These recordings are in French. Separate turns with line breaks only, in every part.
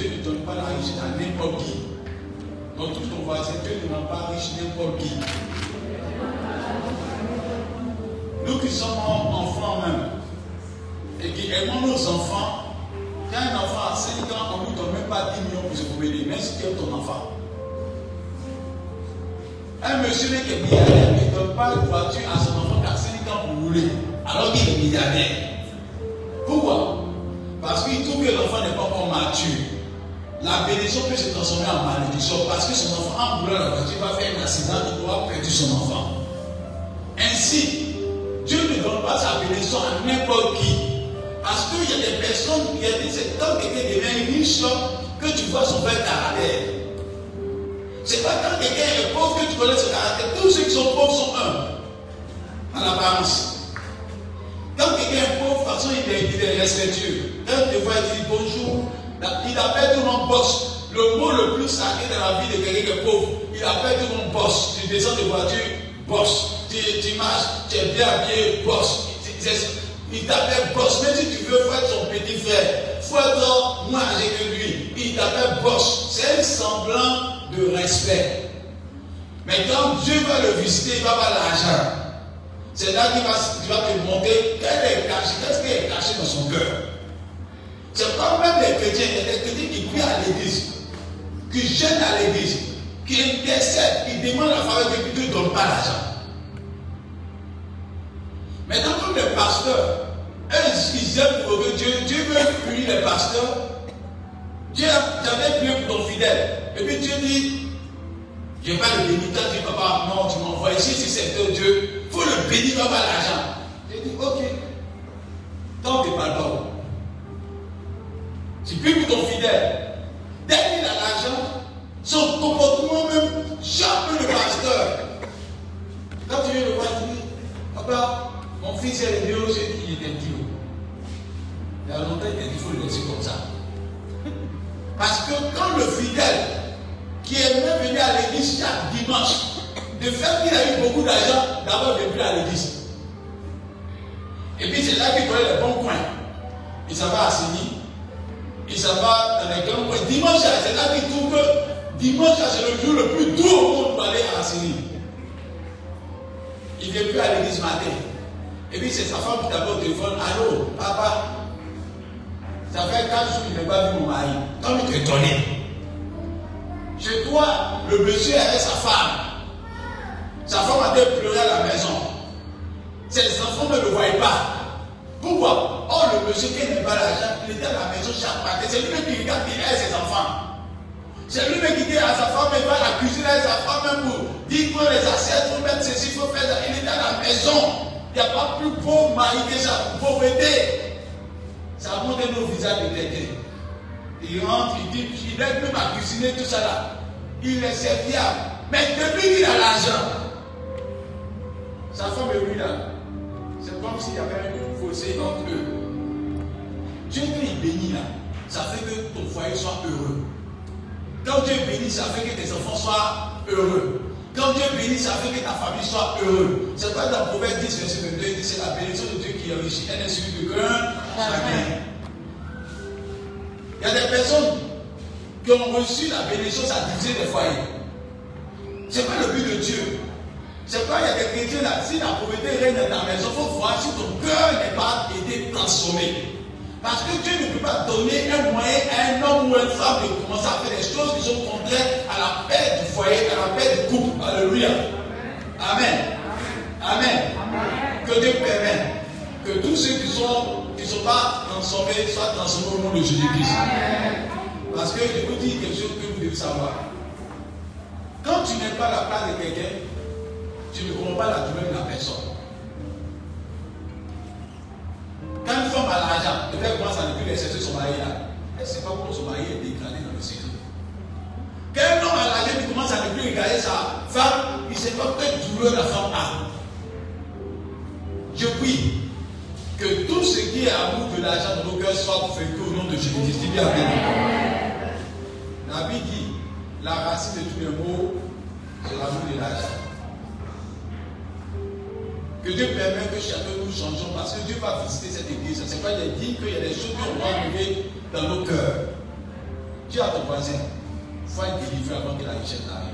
Dieu ne donne pas la richesse à n'importe qui. Donc tout ton voisin, Dieu ne rend pas riche n'importe qui. Nous qui sommes enfants même, et qui aimons nos enfants, quand un enfant a 5 ans, on ne lui donne même pas 10 millions pour se promener, même si tu es ton enfant. Un monsieur qui est milliardaire ne donne pas de voiture à son enfant qui a 5 ans pour rouler, alors qu'il est milliardaire. Pourquoi? Parce qu'il trouve que l'enfant n'est pas encore mature. La bénédiction peut se transformer en malédiction parce que son enfant, en roulant la voiture, va faire un accident, il pourra perdre son enfant. Ainsi, Dieu ne donne pas sa bénédiction à n'importe qui. Parce qu'il y a des personnes qui ont dit c'est quand quelqu'un devient riche que tu vois son vrai caractère. C'est pas quand quelqu'un est pauvre que tu connais son caractère. Tous ceux qui sont pauvres sont un. En apparence. Quand quelqu'un est pauvre, de toute façon, il est, il est respectueux. Quand tu vois, il dit bonjour. Il appelle tout le monde boss. Le mot le plus sacré dans la vie de quelqu'un qui est pauvre, il appelle tout le monde boss. Tu descends de voiture, boss. Tu, marches, tu es bien habillé, boss. Il t'appelle boss. Même si tu veux faire son petit frère, faut moins âgé que lui. Il t'appelle boss. C'est un semblant de respect. Mais quand Dieu va le visiter, il va avoir l'argent. C'est là qu'il va, va, te montrer quel est caché, qu'est-ce qui est caché dans son cœur. C'est pas même les chrétiens, il y a des chrétiens qui prient à l'église, qui gênent à l'église, qui intercèdent, qui demandent la faveur de Dieu, ne donnent pas l'argent. Maintenant, comme les pasteurs, eux, ils aiment pour que Dieu, Dieu veut punir les pasteurs. Dieu jamais prié pour ton fidèle. Et puis Dieu dit, je n'ai pas le bénir. Toi, tu papa, non, tu m'envoies ici, si c'est Dieu, il faut le bénir, avoir l'argent. J'ai dit, ok. Tant que pardon. Tu pour ton fidèle. Dès qu'il a l'argent, son comportement même jamais le pasteur. Quand tu viens le voir, tu dis, papa, mon fils est venu aussi, il était dur. Il y a longtemps, il était il faut le laisser comme ça. Parce que quand le fidèle, qui est même venu à l'église chaque dimanche, de fait qu'il a eu beaucoup d'argent, d'abord de plus à l'église. Et puis c'est là qu'il connaît les bons coins. Il s'en va à il s'en va dans les. Dimanche, c'est là qu'il trouve que dimanche, c'est le jour le plus doux au monde pour aller à Sini. Il ne vient plus à l'église matin. Et puis c'est sa femme qui au téléphone. Allô, papa, ça fait 4 jours qu'il n'a pas vu mon mari. Comme il est étonné. Chez toi, le monsieur avec sa femme. Sa femme a été pleurer à la maison. Ses enfants ne le voyaient pas. Pourquoi? Oh, le monsieur qui n'a pas l'argent, il était à la maison chaque matin. C'est lui-même qui regarde qui aide ses enfants. C'est lui-même qui dit à sa femme, il va à sa femme même pour dire que les assiettes, il faut mettre ceci, il faut faire ça. Il était à la maison. Il n'y a pas plus pauvre mari que ça. Pauvreté. Ça montre nos visages de quelqu'un. Il rentre, il dit, il aide même à cuisiner tout ça là. Il est serviable. Mais depuis qu'il a l'argent, sa femme est lui là. C'est comme s'il y avait un fossé entre eux. Dieu quand il bénit là, ça fait que ton foyer soit heureux. Quand Dieu bénit, ça fait que tes enfants soient heureux. Quand Dieu bénit, ça fait que ta famille soit heureuse. C'est pas dans Proverbe 10, verset 22, il dit c'est la bénédiction de Dieu qui enrichit. Elle est suivie de cœur chacun. Il y a des personnes qui ont reçu la bénédiction, ça divisé des foyers. C'est pas le but de Dieu. C'est pas il y a des chrétiens là. Si la pauvreté règne dans ta maison, il faut voir si ton cœur n'est pas été transformé. Parce que Dieu ne peut pas donner un moyen à un homme ou à une femme de commencer à faire des choses qui sont contraires à la paix du foyer, à la paix du couple. Alléluia. Amen. Amen. Que Dieu permette que tous ceux qui sont qui ne sont pas transformés soient transformés au nom de Jésus-Christ. Parce que je vous dis quelque chose que vous devez savoir. Quand tu n'es pas la place de quelqu'un, tu ne comprends pas la douleur de la personne. Quand une femme a l'argent, elle commence à ne plus chercher son mari là. Elle ne sait pas comment son mari est dégradé dans le secret. Quand un homme a l'argent, il commence à ne plus regarder sa femme, il ne sait pas quelle douleur la femme a. Je prie que tout ce qui est amour de l'argent dans nos cœurs soit vaincu au nom de Jésus-Christ. La Bible dit la racine de tous les maux, c'est l'amour de l'argent. Dieu permette que chacun nous changeons parce que Dieu va visiter cette église. Ce n'est pas dit qu'il y a des choses qui vont arriver dans nos cœurs. Dis à ton voisin, il faut être délivré avant que la richesse arrive.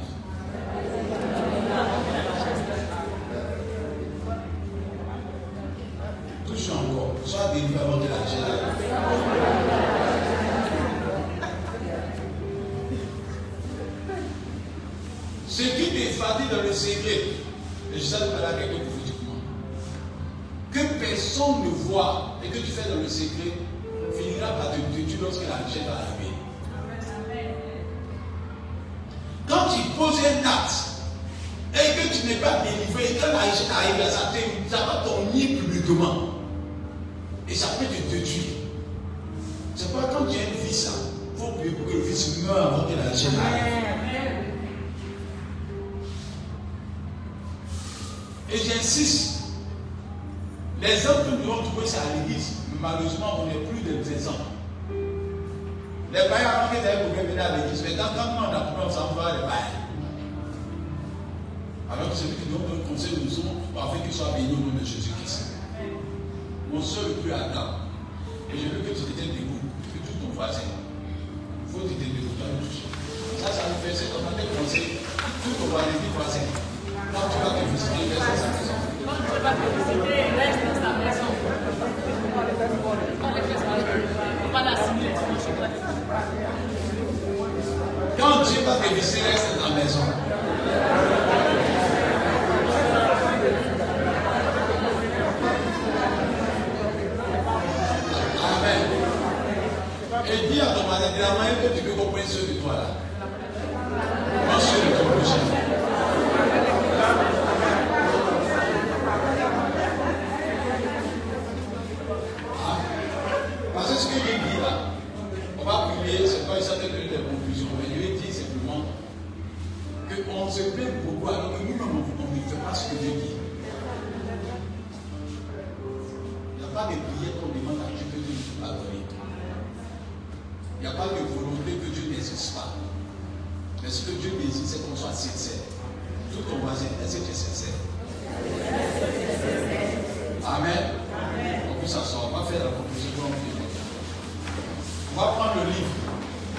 Mais ce que Dieu désire, c'est qu'on soit sincère. Tout ton voisin, est-ce que tu es sincère? Amen. On peut s'asseoir, on va faire la conclusion. On va prendre le livre.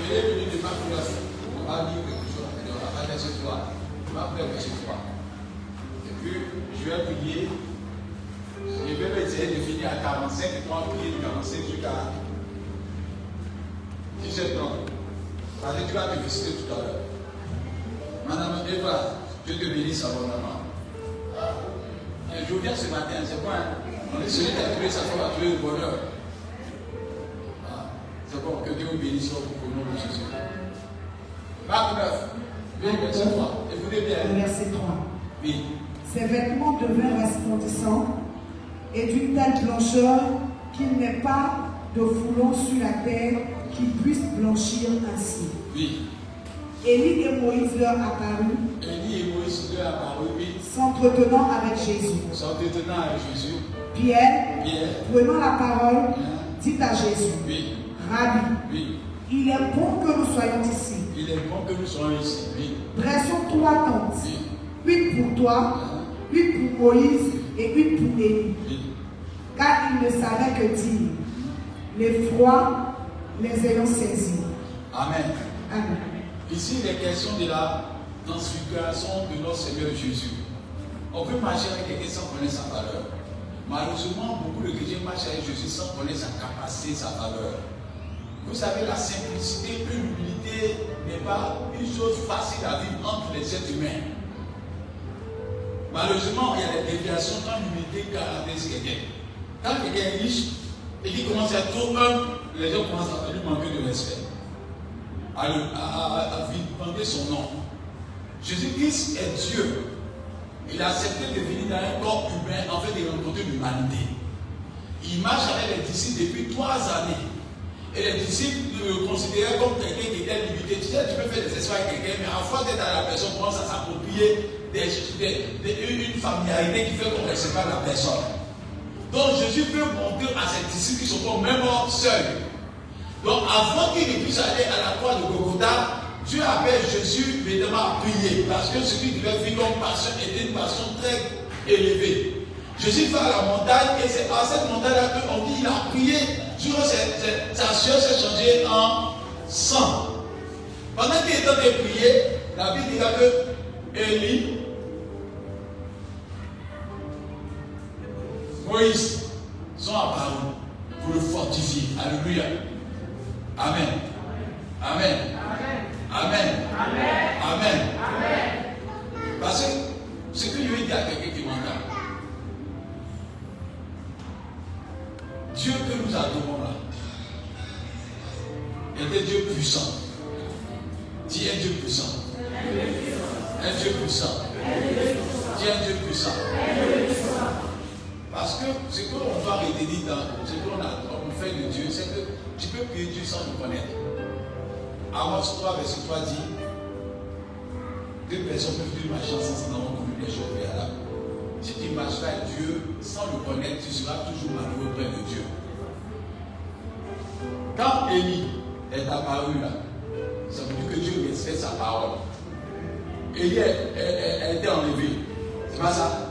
Il est venu de Marc 9. On va lire quelque chose. On va verset 3. On va faire verset 3. Et puis, je vais prier. Je vais essayer de finir à 45 et 3 prier de 45 jusqu'à 17 ans. Parce que tu vas te visiter tout à l'heure. Dieu te bénisse abondamment. Et je viens ce matin, c'est quoi On est celui qui a trouvé sa femme, a trouvé le bonheur. Ah, c'est bon, que Dieu vous bénisse au nom de Jésus. Marc 9, verset 3. Écoutez bien.
Verset 3.
Oui.
Ses vêtements devinrent resplendissants et d'une telle blancheur qu'il n'est pas de foulon sur la terre qui puisse blanchir ainsi.
Oui.
Élie et Moïse leur apparurent.
Oui.
S'entretenant avec Jésus.
S'entretenant avec Jésus.
Pierre,
Pierre,
prenant la parole,
hein,
dit à Jésus,
oui,
Rabbi,
oui.
il est bon que nous soyons ici.
Il est bon que nous soyons ici, oui.
Dressons trois tentes,
Oui.
une pour toi,
Hein,
une pour Moïse et une pour Élie.
oui.
Car il ne savait que dire, les froids les ayant saisis.
Amen.
Amen.
Ici, il est question de la transfiguration de notre Seigneur Jésus. On peut marcher avec quelqu'un sans connaître sa valeur. Malheureusement, beaucoup de chrétiens marchent avec Jésus sans connaître sa capacité, sa valeur. Vous savez, la simplicité et l'humilité n'est pas une chose facile à vivre entre les êtres humains. Malheureusement, il y a des déviations quand l'humilité caractérise quelqu'un. Quand quelqu'un est riche et qu'il commence à être les gens commencent à lui manquer de respect, à, lui à, son nom. Jésus-Christ est Dieu. Il a accepté de venir dans un corps humain en fait de rencontrer l'humanité. Il marche avec les disciples depuis trois années. Et les disciples le considéraient comme quelqu'un qui était limité. Tu sais, tu peux faire des espoirs avec quelqu'un, mais en fois d'être à la personne, commence à s'approprier une familiarité qui fait qu'on ne pas la personne. Donc Jésus peut montrer à ses disciples qui sont même seuls. Donc avant qu'il ne puisse aller à la croix de Gogota, Dieu appelle Jésus évidemment à prier parce que ce qu'il devait vivre comme passion était une passion très élevée. Jésus va à la montagne et c'est à cette montagne-là qu'on dit qu'il a prié sa sueur s'est changée en sang. Pendant qu'il était en train de prier, la Bible dit que Élie, Moïse sont apparus pour le fortifier. Alléluia. Amen. Amen. Amen. Amen. Amen. Parce que ce que je vais dire à quelqu'un qui m'entend, Dieu que nous adorons là est un Dieu puissant. Dis un Dieu puissant. Un Dieu puissant. Dis un Dieu puissant. Parce que ce qu'on doit retenir dans ce qu'on a fait de Dieu, c'est que tu peux prier Dieu sans le connaître. Amos 3, verset 3 dit deux personnes peuvent vivre ma chance sans avoir connu des choses préalables. Si tu marches avec Dieu sans le connaître, tu seras toujours malheureux près de Dieu. Quand Élie est apparu là, ça veut dire que Dieu respecte sa parole. Élie a été enlevé. C'est pas ça?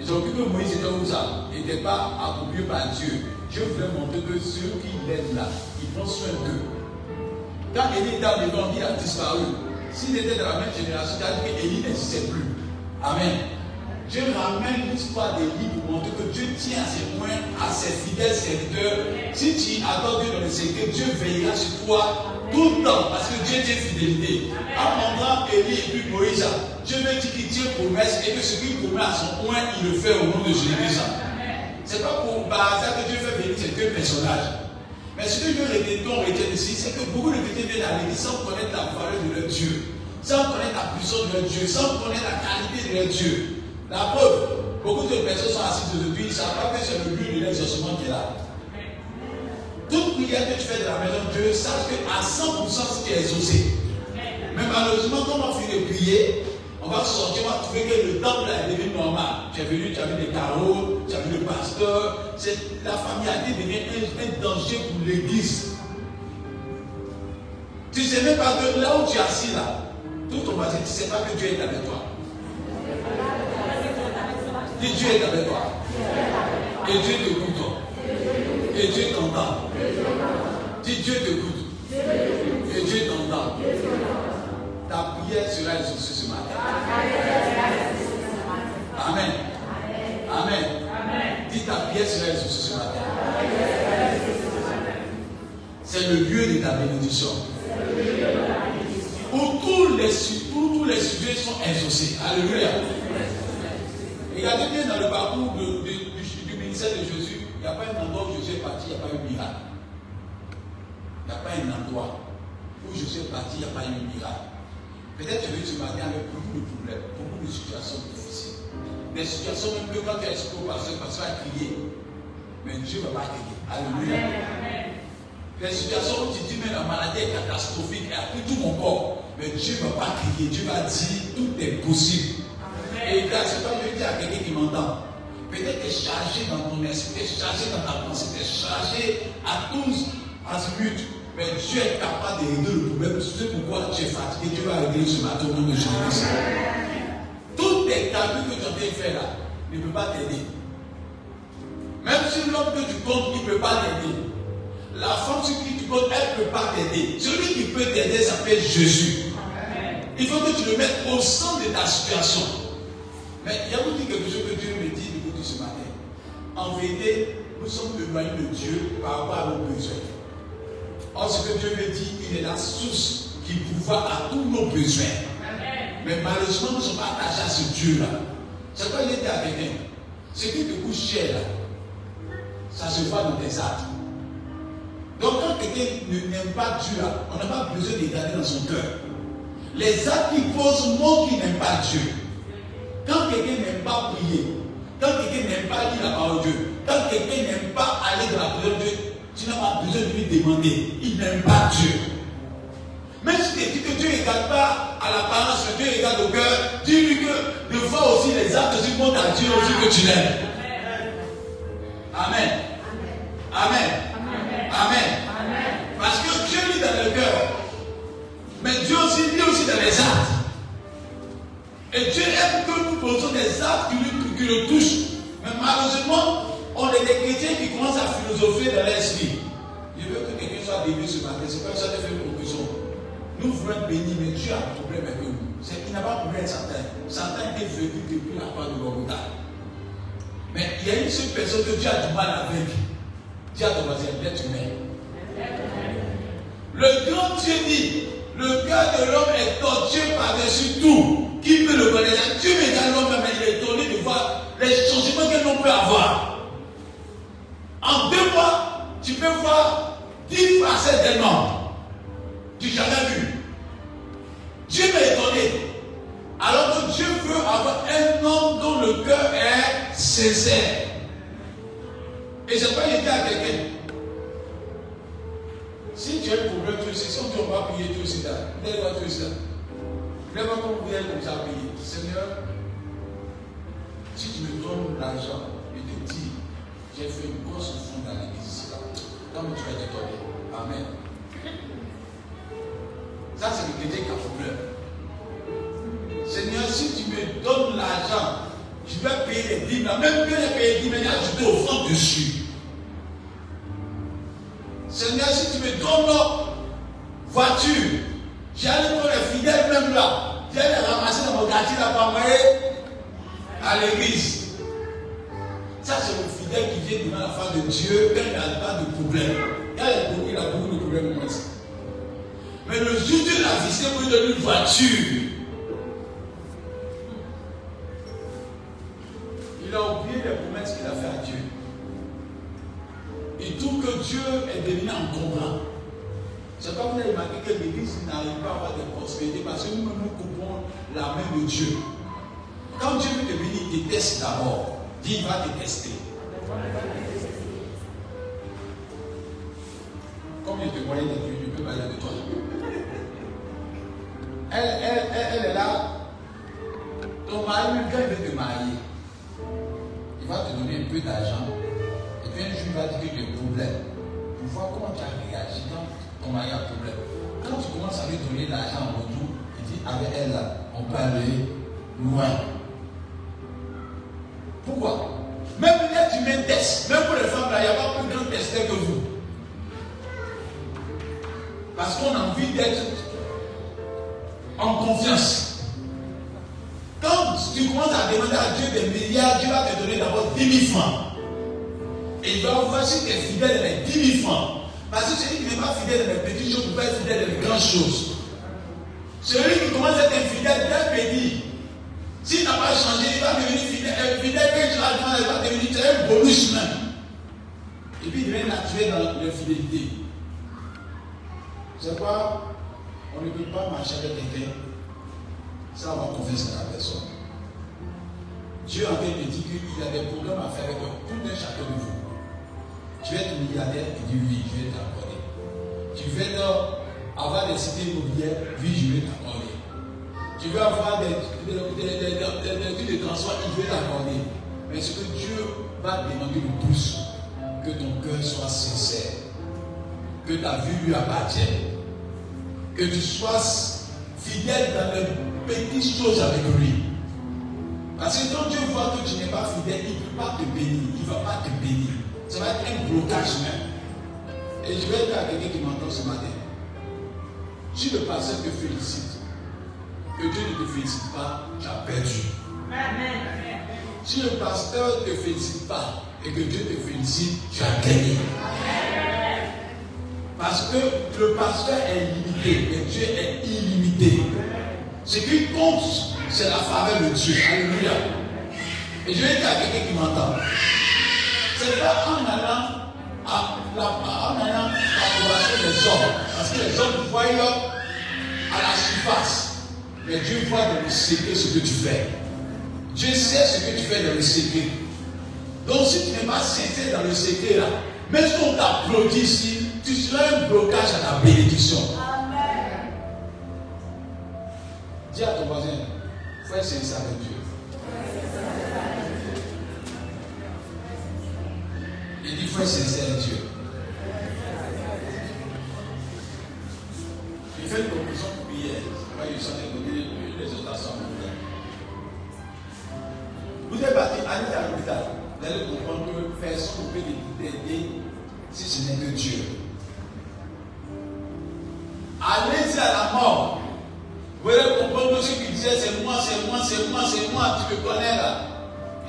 Ils ont cru que Moïse était où ça? Il n'était pas accompli par Dieu. Dieu voulait montrer que ceux qui l'aident là, ils prennent soin d'eux. Quand Élie était enlevé, il a disparu. S'il était dans la même génération, il a dit qu'Élie n'existait plus. Amen. Dieu ramène l'histoire d'Élie pour montrer que Dieu tient à ses points, à ses fidèles serviteurs. Si tu attends Dieu dans le secret, Dieu veillera sur toi tout le temps parce que Dieu tient fidélité. Apprendra Élie et puis Moïse, Dieu veut dire qu'il tient promesse et que ce qu'il promet à son point, il le fait au nom de Jésus. Ce n'est pas pour hasard que Dieu fait venir ces deux personnages. Mais ce que je veux retenir ici, c'est que beaucoup de chrétiens viennent à l'église sans connaître la valeur de leur Dieu, sans connaître la puissance de leur Dieu, sans connaître la qualité de leur Dieu. La preuve, beaucoup de personnes sont assises aujourd'hui, ils ne savent pas que c'est le but de l'exaucement qui est là. Toute prière que tu fais de la maison de Dieu, sache qu'à 100% si tu es exaucé. Mais malheureusement, quand on finit de prier, on va sortir, on va trouver que le temple est devenu normal. Tu es venu, tu as vu des carreaux, tu as vu le pasteur. La familiarité devient un, un danger pour l'église. Tu ne sais même pas que là où tu es assis là, tout ton voisin, tu ne sais pas que Dieu est avec toi. Dis Dieu est avec toi. Et Dieu t'écoute. Et Dieu t'entend. Dis Dieu t'écoute. Et Dieu t'entend. Prière sera exaucée ce matin. Amen. Amen. Dis ta prière sera exaucée ce matin. C'est le lieu de ta bénédiction. Où tous les, sujets sont exaucés. Alléluia. Regardez bien dans le parcours du, ministère de Jésus, il n'y a pas un endroit où Jésus est parti, il n'y a pas eu miracle. Il n'y a pas un endroit où Jésus est parti, il n'y a pas eu miracle. Peut-être que ce matin avec beaucoup de problèmes, beaucoup de situations difficiles. Des situations même que quand tu es exposé parce que tu vas crier, mais Dieu ne va pas crier. Alléluia. Des situations où tu dis, mais la maladie est catastrophique, elle a pris tout mon corps. Mais Dieu ne va pas crier, Dieu va dire, tout est possible. Et là, c'est pas je dis à quelqu'un qui m'entend. Peut-être que tu es chargé dans ton esprit, tu es chargé dans ta pensée, tu es chargé à tous azimuts. Mais Dieu est capable de régler le problème. C'est pourquoi tu es fatigué? Dieu va régler ce matin au nom de Jésus. Tous tes calculs que tu as fait là ne peuvent pas t'aider. Même si l'homme que tu comptes, il ne peut pas t'aider. La femme sur qui tu comptes, elle ne peut pas t'aider. Celui qui peut t'aider s'appelle Jésus. Il faut que tu le mettes au centre de ta situation. Mais il y a dit quelque chose que Dieu me dit de vous ce matin. En vérité, nous sommes éloignés de Dieu par rapport à nos besoins. Or, ce que Dieu me dit, il est la source qui pouvoir à tous nos besoins. Mais malheureusement, nous ne sommes pas attachés à ce Dieu-là. C'est quoi il était à quelqu'un Ce qui te coûte cher, là, ça se voit dans tes actes. Donc, quand quelqu'un n'aime pas Dieu, on n'a pas besoin de garder dans son cœur. Les actes qui posent montrent qu'il n'aime pas Dieu. Quand quelqu'un n'aime pas prier, quand quelqu'un n'aime pas lire la parole de Dieu, quand quelqu'un n'aime pas aller dans la prière de Dieu, tu n'as pas besoin de lui demander. Il n'aime pas Dieu. Même si tu dis que Dieu ne regarde pas à l'apparence, Dieu regarde au cœur, dis-lui que de voir aussi les actes tu montrent à Dieu aussi que tu l'aimes. Amen. Amen. Amen. Parce que Dieu lit dans le cœur. Mais Dieu aussi lit aussi dans les actes. Et Dieu aime que nous posons des actes qui, le touchent. Mais malheureusement, on est des chrétiens qui commencent à philosopher dans l'esprit. Que ce matin. C'est comme ça que fait une proposition. Nous voulons être bénis, mais Dieu a un problème avec nous. C'est qu'il n'a pas de problème avec Satan. Satan était venu depuis la part de Golgotha. Mais il y a une seule personne que Dieu a du mal avec. Dieu a voisin, l'être humain. Le grand Dieu dit, le cœur de l'homme est tortueux par-dessus tout. Qui peut le connaître? Dieu regarde l'homme, mais il est étonné de voir les changements que l'on peut avoir. En deux mois, tu peux voir facettes d'un homme. Tu jamais vu. Dieu m'est étonné. Alors que Dieu veut avoir un homme dont le cœur est sincère. Et c'est pas dit à quelqu'un. Si tu as un problème, tu sais, si on ne va payer, tu aussi là. Voir, tu aussi là. Lève comme vous comme. Seigneur, si tu me donnes l'argent, je te dis, j'ai fait une grosse Comme tu vas te donner. Amen. Ça, c'est le chrétien qui a problème. Seigneur, si tu me donnes l'argent, je vais payer les dîmes. Même que j'ai payé les dîmes, ajouté au fond dessus. Seigneur, si tu me donnes voiture, j'allais pour les fidèles même là. J'allais les ramasser dans mon quartier là pour envoyer à l'église. Ça, c'est le fidèle qui vient devant la face de Dieu quand n'a pas de problème. Beaucoup, il a beaucoup de problèmes moi. Mais le jour de la visite pour lui donner une voiture, il a oublié les promesses qu'il a fait à Dieu. Il trouve que Dieu est devenu encombrant. C'est comme vous avez remarqué que l'église n'arrive pas à avoir de prospérité parce que nous nous coupons la main de Dieu. Quand Dieu veut te il te teste d'abord. Il va te tester. Comme je te voyais de Dieu, je peux parler de toi. Elle, elle, elle, elle est là. Ton mari, même quand il te marier, il va te donner un peu d'argent. Et puis un jour, il va dire que tu as un problème. Pour voir comment tu as réagi quand ton mari a un problème. Quand tu commences à lui donner l'argent en retour, il dit avec elle on peut aller loin. Pourquoi? Même l'être humain teste. Même pour les femmes là, il n'y a pas plus grand testeur que vous. Parce qu'on a envie d'être en confiance. Quand tu commences à demander à Dieu des milliards, Dieu va te donner d'abord 10 000 francs. Et il va envoyer tes fidèles les 10 000 francs. Parce que celui qui n'est pas fidèle dans les petites choses ne peut pas être fidèle dans les grandes choses. Celui qui commence à être infidèle dès petit, s'il n'a pas changé, il va devenir fidèle. Fidèle, quand tu vas il va devenir un bonus même. Et puis il devient naturel dans l'infidélité. C'est quoi? On ne peut pas marcher avec quelqu'un sans avoir confiance en la personne. Dieu me dit qu'il a des problèmes à faire avec tout un chacun de vous. Tu veux être milliardaire Il dit oui, je vais t'accorder. Tu veux avoir des cités immobilières Oui, je vais t'accorder. Tu veux avoir des, des, de transport Je vais t'accorder. Mais ce que Dieu va demander le plus, que ton cœur soit sincère, que ta vie lui appartienne, que tu sois fidèle dans les petites choses avec lui. Parce que quand Dieu voit que tu n'es pas fidèle, il ne peut pas te bénir, il ne va pas te bénir. Ça va être un blocage même. Et je vais dire à quelqu'un qui m'entend ce matin. Si le pasteur te félicite, que Dieu ne te félicite pas, tu as perdu. Si le pasteur ne te félicite pas et que Dieu te félicite, tu as gagné. Parce que le pasteur est limité, mais Dieu est illimité. Ce qui compte, c'est la faveur de Dieu. Alléluia. Et je vais dire à quelqu'un qui m'entend. C'est pas en allant à la, en allant à des hommes. Parce que les hommes voient à la surface. Mais Dieu voit dans le secret ce que tu fais. Dieu sait ce que tu fais dans le secret. Donc si tu n'es pas sincère dans le secret là, même si on t'applaudit ici, tu seras un blocage à ta bénédiction. Amen. Dis à ton voisin, faut être sincère avec Dieu. Il dit, faut être sincère avec Dieu.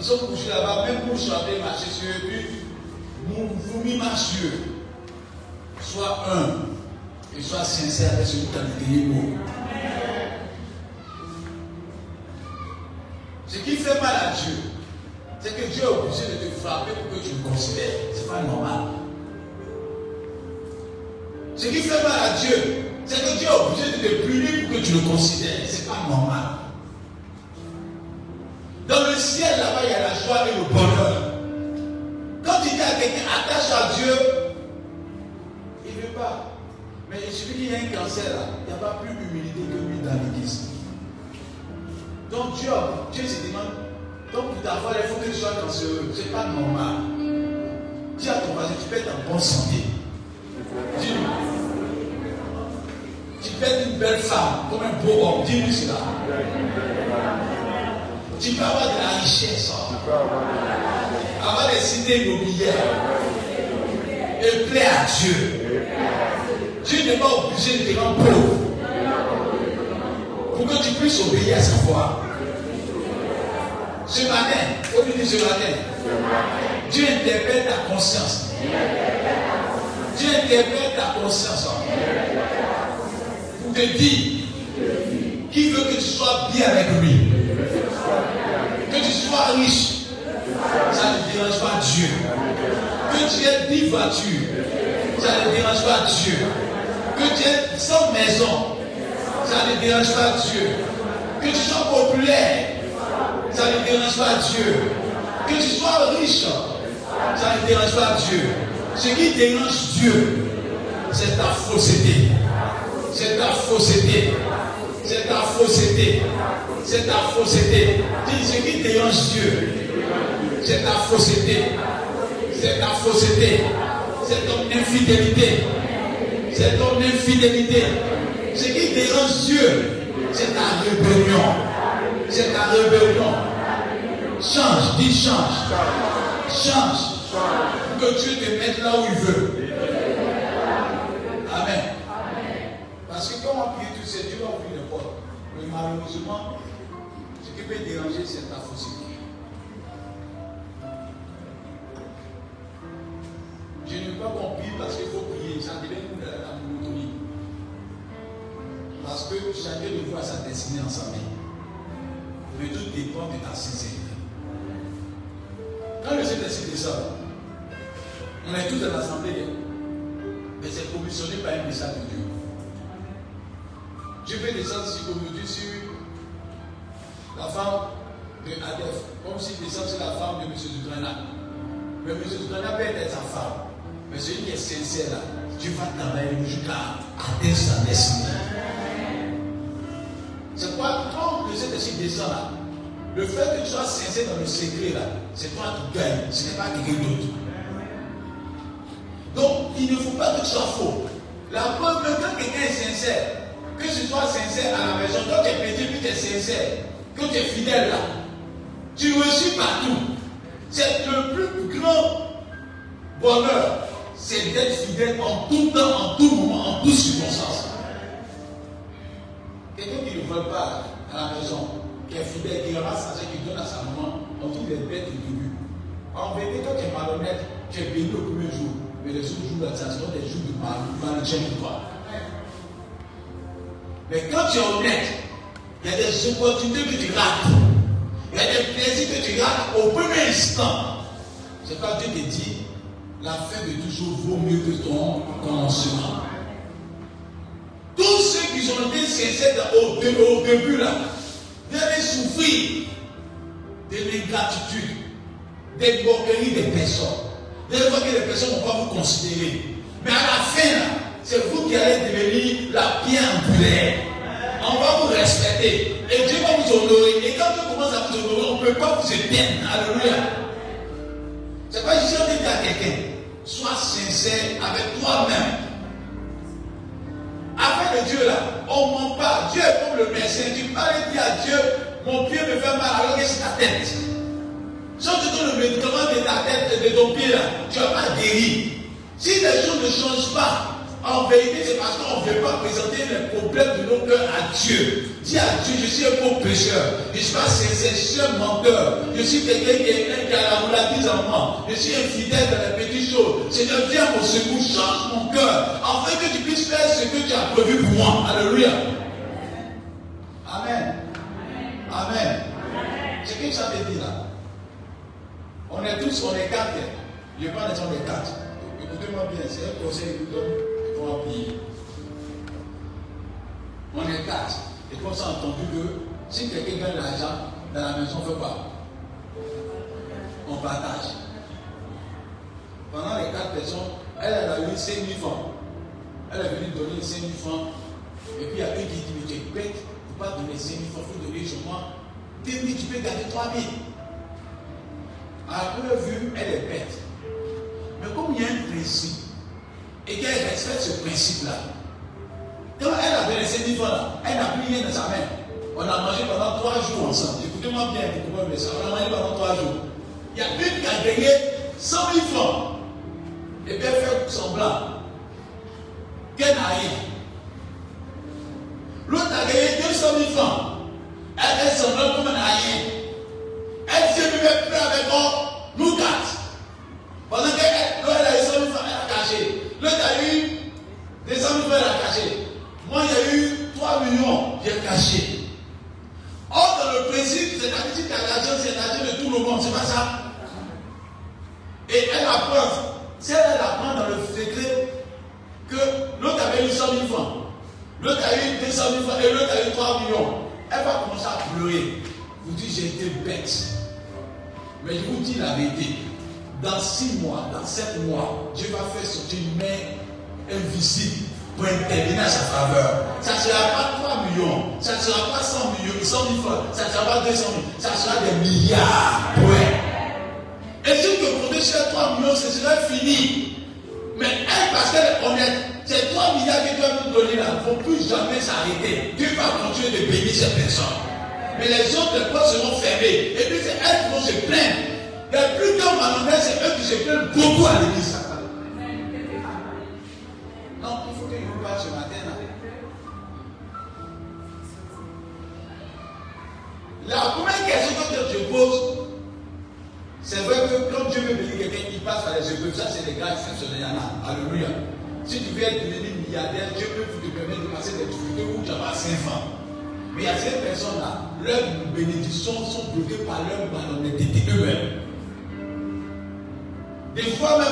Sont couchés là-bas, même pour chanter, marcher sur eux, puis vous eux. Sois un et sois sincère avec ce que tu as dit Ce qui fait mal à Dieu, c'est que Dieu est obligé de te frapper pour que tu le considères. Ce n'est pas normal. Ce qui fait mal à Dieu, c'est que Dieu est obligé de te punir pour que tu le considères. Ce n'est pas normal. Ciel, là-bas, il y a la joie et le bonheur. Quand tu dis à quelqu'un, attache à Dieu, il ne veut pas. Mais il suffit qu'il y ait un cancer là, il n'y a pas plus d'humilité que lui dans l'église. Donc Dieu, Dieu se demande, donc pour t'avoir, il faut que tu sois cancéreux. Ce n'est pas normal. Dis à ton voisin, tu peux être en bonne santé. Dis-lui. Tu peux être une belle femme, comme un beau homme. Dis-lui cela. Tu peux avoir de la richesse. Avoir des cités immobilières. Et plaire à Dieu. Dieu n'est pas obligé de te rendre pauvre pour que tu puisses obéir à sa voix. Ce matin, au milieu ce matin, Dieu interpelle ta conscience. Dieu interpelle ta conscience pour te dire qu'il veut que tu sois bien avec lui. Sois riche. Ça ne dérange pas Dieu. Que tu aies 10 voitures. Ça ne dérange pas Dieu. Que tu aies 100 maisons ça ne dérange pas Dieu. Que tu sois populaire, ça ne dérange pas Dieu. Que tu sois riche, ça ne dérange pas Dieu. Ce qui dérange Dieu, c'est ta fausseté. C'est ta fausseté. C'est ta fausseté. C'est ta fausseté. Ce qui dérange Dieu, c'est ta fausseté. C'est ta fausseté. C'est ton infidélité. C'est ton infidélité. Ce qui dérange Dieu, c'est ta rébellion. C'est ta rébellion. Change, dis change. Change. Que Dieu te mette là où il veut. Amen. Parce que quand on prie tout c'est Dieu va ouvrir les portes. Mais malheureusement, peut déranger, c'est ta. Je ne veux pas qu'on prie parce qu'il faut prier. Ça devient une parce que chacun de vous a sa destinée en sa vie. Mais tout dépend de ta sincérité. Quand le Saint-Esprit descend, on est tous dans l'assemblée, mais c'est commissionné par un message de Dieu. Dieu peut descendre ici aujourd'hui sur la femme de Adef, comme s'il descend sur la femme de M. Dudrana. Mais M. Dudrana peut être sa femme. Mais celui qui est sincère là, Dieu va travailler jusqu'à atteindre sa destinée. C'est quoi quand le Saint-Esprit descend là Le fait que tu sois sincère dans le secret là, c'est toi qui gagne, ce n'est pas quelqu'un d'autre. Donc, il ne faut pas que tu sois faux. La preuve, quand quelqu'un est sincère, que tu sois sincère à la maison, quand tu es petit, puis tu es sincère, que tu es fidèle là, tu reçus partout. C'est le plus grand bonheur, c'est d'être fidèle en tout temps, en tout moment, en toutes circonstances. Quelqu'un qui ne veut pas, à la maison, qui est fidèle, qui ramasse sa qui donne à sa maman, on dit des bêtes du début. En vérité, quand tu es malhonnête, tu es béni le premier jour, mais les autres jours, ça sont des jours de mal, pour toi. Mais quand tu es honnête, il y a des opportunités que tu rates. Il y a des plaisirs que tu rates au premier instant. C'est pas Dieu te dit, la fin de toujours vaut mieux que ton commencement. Tous ceux qui ont été sincères au, début, là, viennent souffrir de l'ingratitude, des moqueries des personnes. Des fois que les personnes ne vont pas vous considérer. Mais à la fin, c'est vous qui allez devenir la pierre angulaire. On va vous respecter. Et Dieu va vous honorer. Et quand Dieu commence à vous honorer, on ne peut pas vous éteindre. Alléluia. C'est pas juste dire à quelqu'un. Sois sincère avec toi-même. Après de Dieu là, on ne ment pas. Dieu est comme le médecin. Tu parles et dis à Dieu, mon pied me fait mal alors que c'est ta tête. Si on te donne le médicament de ta tête, de ton pied là, tu ne vas pas guérir. Si les choses ne changent pas, en vérité, c'est parce qu'on ne veut pas présenter les problèmes de nos cœurs à Dieu. Dis à Dieu, je suis un bon pécheur. Je suis pas sincère, je suis un menteur. Je suis quelqu'un qui, a la relative en moi. Je suis infidèle dans les petites choses. Seigneur, viens mon secours, change mon cœur. Afin que tu puisses faire ce que tu as prévu pour moi. Alléluia. Amen. Amen. C'est que veut dire là? On est tous, on est quatre. Je pas les on est quatre. Écoutez-moi bien, c'est un conseil que je On est quatre. Et qu'on s'est entendu que si quelqu'un gagne l'argent dans la maison, on fait quoi? On partage. Pendant les quatre personnes, elle, a eu 5 000 francs. Elle est venue donner 5 000 francs. Et puis il y a une qui dit, mais bête, tu ne pas donner 5 000 francs, il faut donner chez moi. 2 000, tu peux garder 3 000. À première vue, elle est bête. Mais comme il y a un principe, et qu'elle respecte ce principe-là. Quand elle avait laissé 10 fois là, elle n'a plus rien dans sa main. On a mangé pendant trois jours ensemble. Écoutez-moi bien, écoutez-moi bien ça. On a mangé pendant trois jours. Il y a une qui a gagné 100 000 francs. Et elle fait semblant qu'elle n'a rien. L'autre a gagné 200 000 francs. Elle fait semblant comme elle n'a rien. Elle s'est même plus avec moi, nous quatre. Pendant qu'elle a eu 100 000 francs, elle a caché. L'autre a eu des 100 000 francs, à cacher. Moi, a eu 3 millions, j'ai caché. Or, dans le principe, c'est l'habitude qu'à l'argent, c'est l'argent de tout le monde, c'est pas ça. Et elle apprend, si elle apprend dans le secret que l'autre avait eu 100 000 francs, l'autre a eu 200 000 francs et l'autre a eu 3 millions, elle va commencer à pleurer. Vous dites, j'ai été bête. Mais je vous dis la vérité dans six mois, dans sept mois, Dieu va faire sortir une main invisible pour intervenir à sa faveur. Ça ne sera pas 3 millions, ça ne sera pas 100 millions, 100 000 francs, ça ne sera pas 200 000, ça sera des milliards. Ouais. Et si tu comptes sur 3 millions, ce sera fini. Mais elle, parce qu'elle est honnête, ces 3 milliards que tu vas nous donner là ne vont plus jamais s'arrêter. Dieu va continuer de bénir ces personnes. Mais les autres portes seront fermées. Et puis c'est elles qui vont se plaindre. Les plus grands malhonnêtes, c'est eux qui se plaignent beaucoup à l'église. Non, il faut que vous parle ce matin. Là. La première question que je pose, c'est vrai que quand Dieu veut bénir quelqu'un, il passe par les épreuves. Ça, c'est des gars exceptionnels. Alléluia. Si tu veux être devenu milliardaire, Dieu peut te permettre de passer des difficultés où tu pas 5 francs. Mais il y a ces personnes-là, leurs bénédictions sont bloquées par leur malhonnêteté eux-mêmes. Des fois même,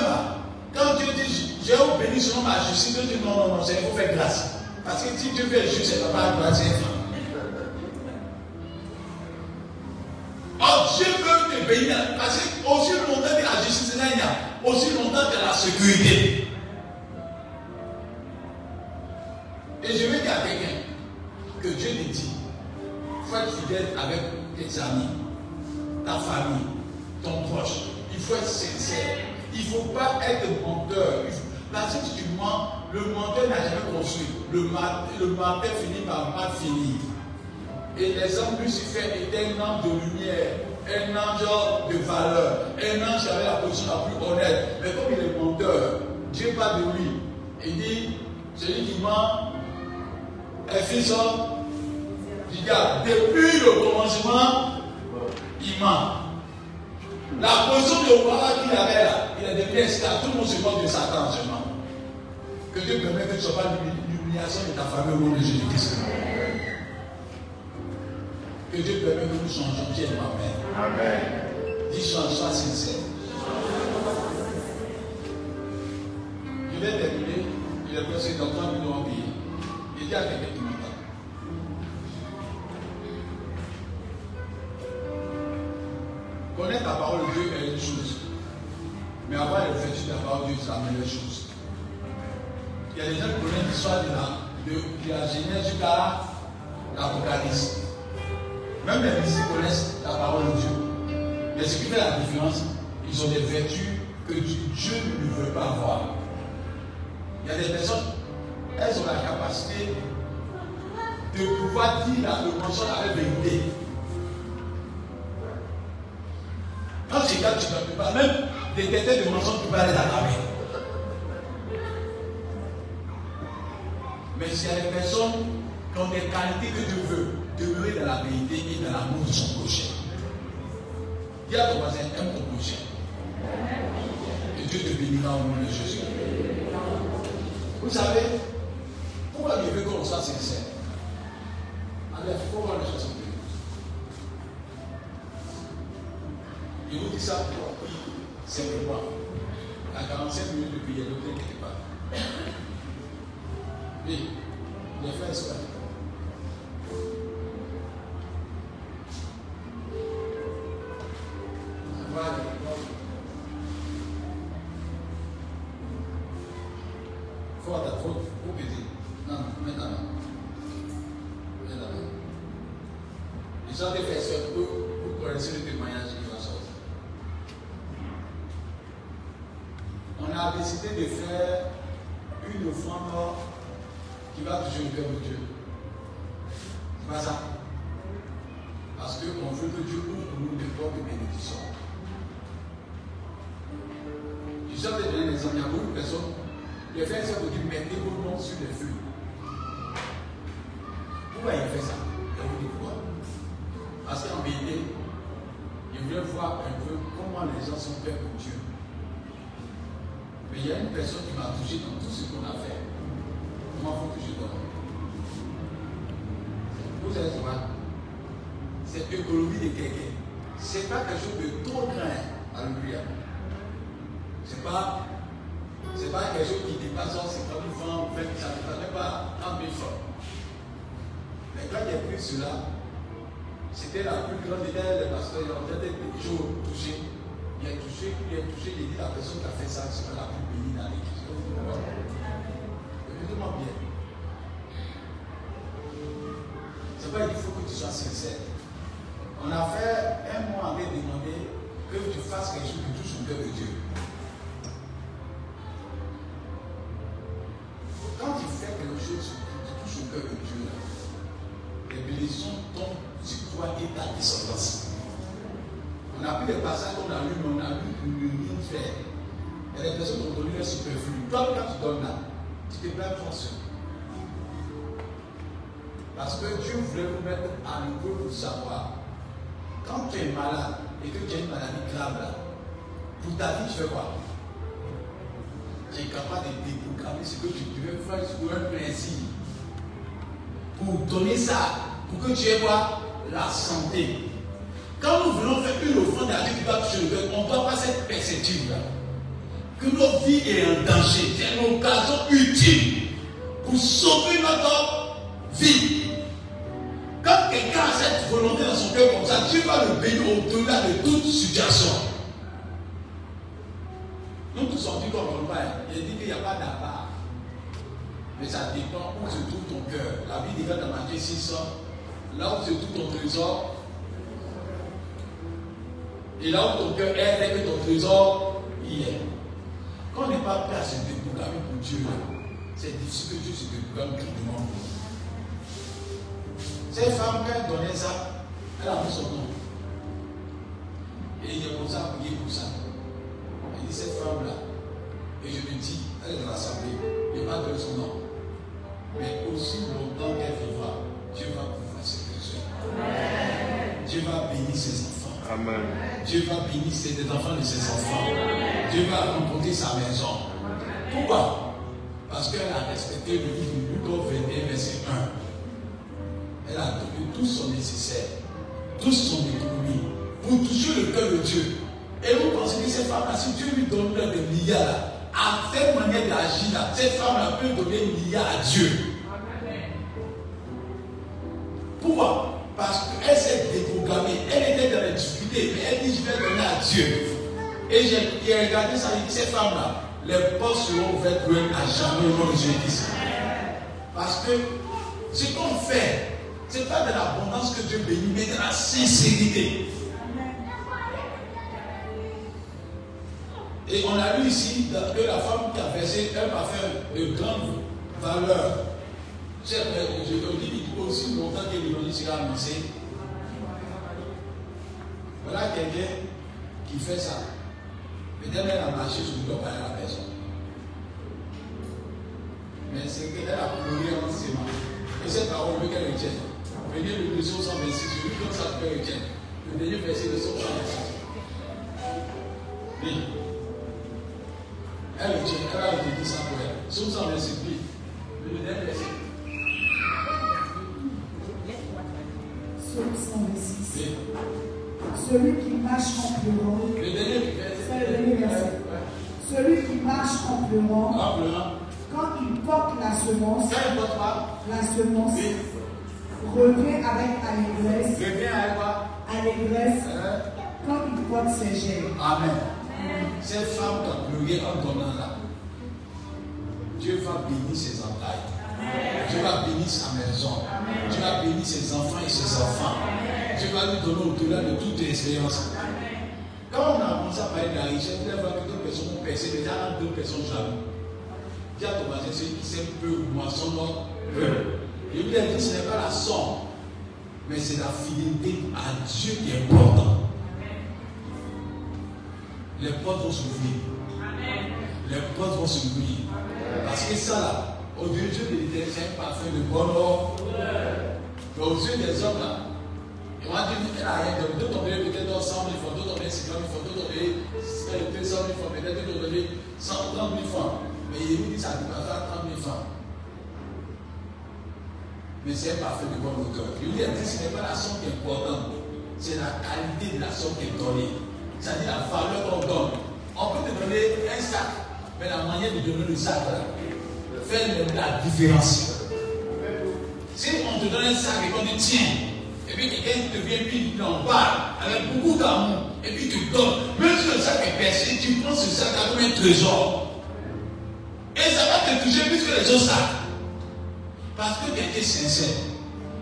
quand Dieu dit, j'ai béni selon ma justice, Dieu dit non, non, non, c'est il faut faire grâce. Parce que si Dieu fait juste, c'est pas grâce, c'est Or, Dieu veut te bénir, parce que aussi longtemps que la justice est là, il y a aussi longtemps que la sécurité. Et je veux dire à quelqu'un que Dieu te dit, il faut être fidèle avec tes amis, ta famille, ton proche. Il faut être sincère. Il ne faut pas être menteur. L'article du mois, le menteur n'a jamais construit. Le, le menteur finit par mal finir. Et les hommes Lucifer était un ange de lumière, un ange de valeur, un ange avec la position la plus honnête. Mais comme il est menteur, Dieu parle de lui. Il dit, celui qui ment est fils du. Depuis le commencement, il ment. La position de Obama qu'il avait là, il est devenu esclave. Tout le monde se moque de Satan seulement. Que Dieu permette que tu ne sois pas l'humiliation de ta famille au nom de Jésus-Christ. Que Dieu permette que nous changions piedement, Amen. Amen. Dis, sois, sois sincère. Je vais terminer. Il est presque dans 30 minutes en pays. Il dit à quelqu'un jamais les choses. Il y a des gens qui connaissent l'histoire de la, de, de la jusqu'à l'Apocalypse. Même les musiciens connaissent la parole de Dieu. Mais ce qui fait la différence, ils ont des vertus que Dieu ne veut pas voir. Il y a des personnes, elles ont la capacité de pouvoir dire la mensonge avec vérité. Quand tu regardes, tu ne peux pas même détecter des mensonges qui parlent dans la main. c'est des personnes qui ont des qualités que Dieu veut demeurer dans la vérité et dans l'amour de son prochain. Dis à ton voisin, aime ton prochain. Et Dieu te bénira au nom de Jésus. Vous savez, pourquoi Dieu veut qu'on soit sincère? Allez, pourquoi on soit sincère Je vous dis ça pour simplement. À 45 minutes de prière, l'autre quelque part. Oui. this way. c'est pas quelque chose de trop grand. Alléluia. C'est pas, c'est pas quelque chose qui dépasse 50 francs, 20, ça ne pas 30 000 francs. Mais quand j'ai pris cela, c'était la plus grande idée, le pasteur, il a été toujours touché. Il a touché, il a touché, il a dit la personne qui a fait ça, c'est la plus bénie dans l'église. Écoutez-moi bien. C'est pas, il faut que tu sois sincère. On a fait un mois avec demander que tu fasses quelque chose qui touche le cœur de Dieu. Quand tu fais quelque chose qui touche le cœur de Dieu, les bénédictions tombent sur toi et ta descendance. On a pris les passages qu'on a lu, mais on a lu le lien faire. Et les personnes ont donné leur superflu. Toi, quand tu donnes là, tu te prends attention. Parce que Dieu voulait vous mettre à niveau pour savoir quand tu es malade et que tu as une maladie grave pour ta vie, tu fais quoi? Tu es capable de déprogrammer ce que tu devais faire sur un principe pour donner ça, pour que tu aies quoi La santé. Quand nous voulons faire une offrande à Dieu qui doit toucher on ne doit pas cette perception là. Que nos vies est en danger. C'est une occasion utile pour sauver notre vie. Quand quelqu'un a cette volonté dans son cœur comme ça, Dieu va le bénir au-delà de toute situation. Nous tous sommes dit comme ton père. Il dit qu'il n'y a pas d'appart. Mais ça dépend où se trouve ton cœur. La vie divine dans Matthieu 600, là où se trouve ton trésor, et là où ton cœur est, là que ton trésor y est. Quand on n'est pas prêt à se déprogrammer pour Dieu, c'est difficile que Dieu se déprogramme grandement pour cette femme, quand elle donnait ça, elle a mis son nom. Et il a commencé à prier pour ça. Il dit cette femme-là. Et je lui dis, elle est dans l'assemblée, il m'a donné son nom. Mais aussi longtemps qu'elle vivra, Dieu va pouvoir ses besoins. Dieu va bénir ses enfants.
Amen.
Dieu va bénir les enfants de ses enfants. Dieu va remporter sa maison. Pourquoi? Parce qu'elle a respecté le livre de Luc 21, verset 1. Elle a donné tout son nécessaire, tout son économie pour toucher le cœur de Dieu. Et vous pensez que cette femme-là, si Dieu lui donne des milliards, à cette manière d'agir, cette femme-là peut donner un milliard à Dieu. Pourquoi? Parce qu'elle s'est déprogrammée, elle était dans les difficultés, mais elle dit je vais donner à Dieu. Et j'ai regardé ça, dit cette femme-là, les portes seront ouvertes pour elle à jamais au nom de Jésus. Parce que ce qu'on fait, ce n'est pas de l'abondance que Dieu bénit, mais de la sincérité. Et on a lu ici que la femme qui a versé un parfum de grande valeur. Je le dis aussi longtemps que l'évangile sera annoncé. Voilà quelqu'un qui fait ça. Peut-être elle a marché sur le dos par la personne. Mais c'est qu'elle a pleuré en ses mains. Et cette parole veut qu'elle retienne. Venez le verset 126, je lui donne ça qu'elle retienne. Le dernier verset de 126. Oui. Elle retient, elle a dit ça pour elle. 126, oui. Le dernier verset.
Psaume 126.
Oui.
Celui qui marche en pleurant.
Le dernier
le dernier verset. Celui qui marche en pleurant,
En pleurant.
quand il porte la semence,
Quand il porte pas,
la semence
oui.
Revient avec allégresse,
Reviens avec quoi?
Allégresse
Hein?
quand il porte ses.
Amen. Cette femme qui a pleuré en donnant là, Dieu va bénir ses entailles. Dieu va bénir sa maison. Dieu va bénir ses enfants et ses enfants. Dieu va lui donner au-delà de toute expérience. Quand on a commencé à parler de la richesse, vous allez voir que d'autres personnes ont percé, déjà d'autres personnes jaloux. Dis à ton voisin, celui qui sait peu ou moisson peu. Lui ai dit, ce n'est pas la somme, mais c'est la fidélité à Dieu qui est important. Les portes vont s'ouvrir. Les portes vont s'ouvrir. Parce que ça là, aux yeux de l'éternel, c'est un parfum de bonne or. Mais aux yeux des hommes là, ils vont dire qu'elle a rien. D'autres donné peut-être 100 000 francs, d'autres donné 50 000 francs, d'autres ont donné 200 000 francs, peut-être d'autres donné 130 000 francs. Mais il dit ça ne va pas 30 000 francs. Mais c'est un parfum de bonne hauteur. Lui a dit ce n'est pas la somme qui est importante, c'est la qualité de la somme qui est donnée. C'est-à-dire la valeur qu'on donne. On peut te donner un sac, mais la manière de donner le sac fait la différence. Si on te donne un sac et qu'on te tient, et puis quelqu'un te vient puis il en parle avec beaucoup d'amour, et puis tu donnes, même si le sac est percé, tu prends ce sac comme un trésor. Et ça va te toucher plus que les autres sacs. Parce que tu es sincère.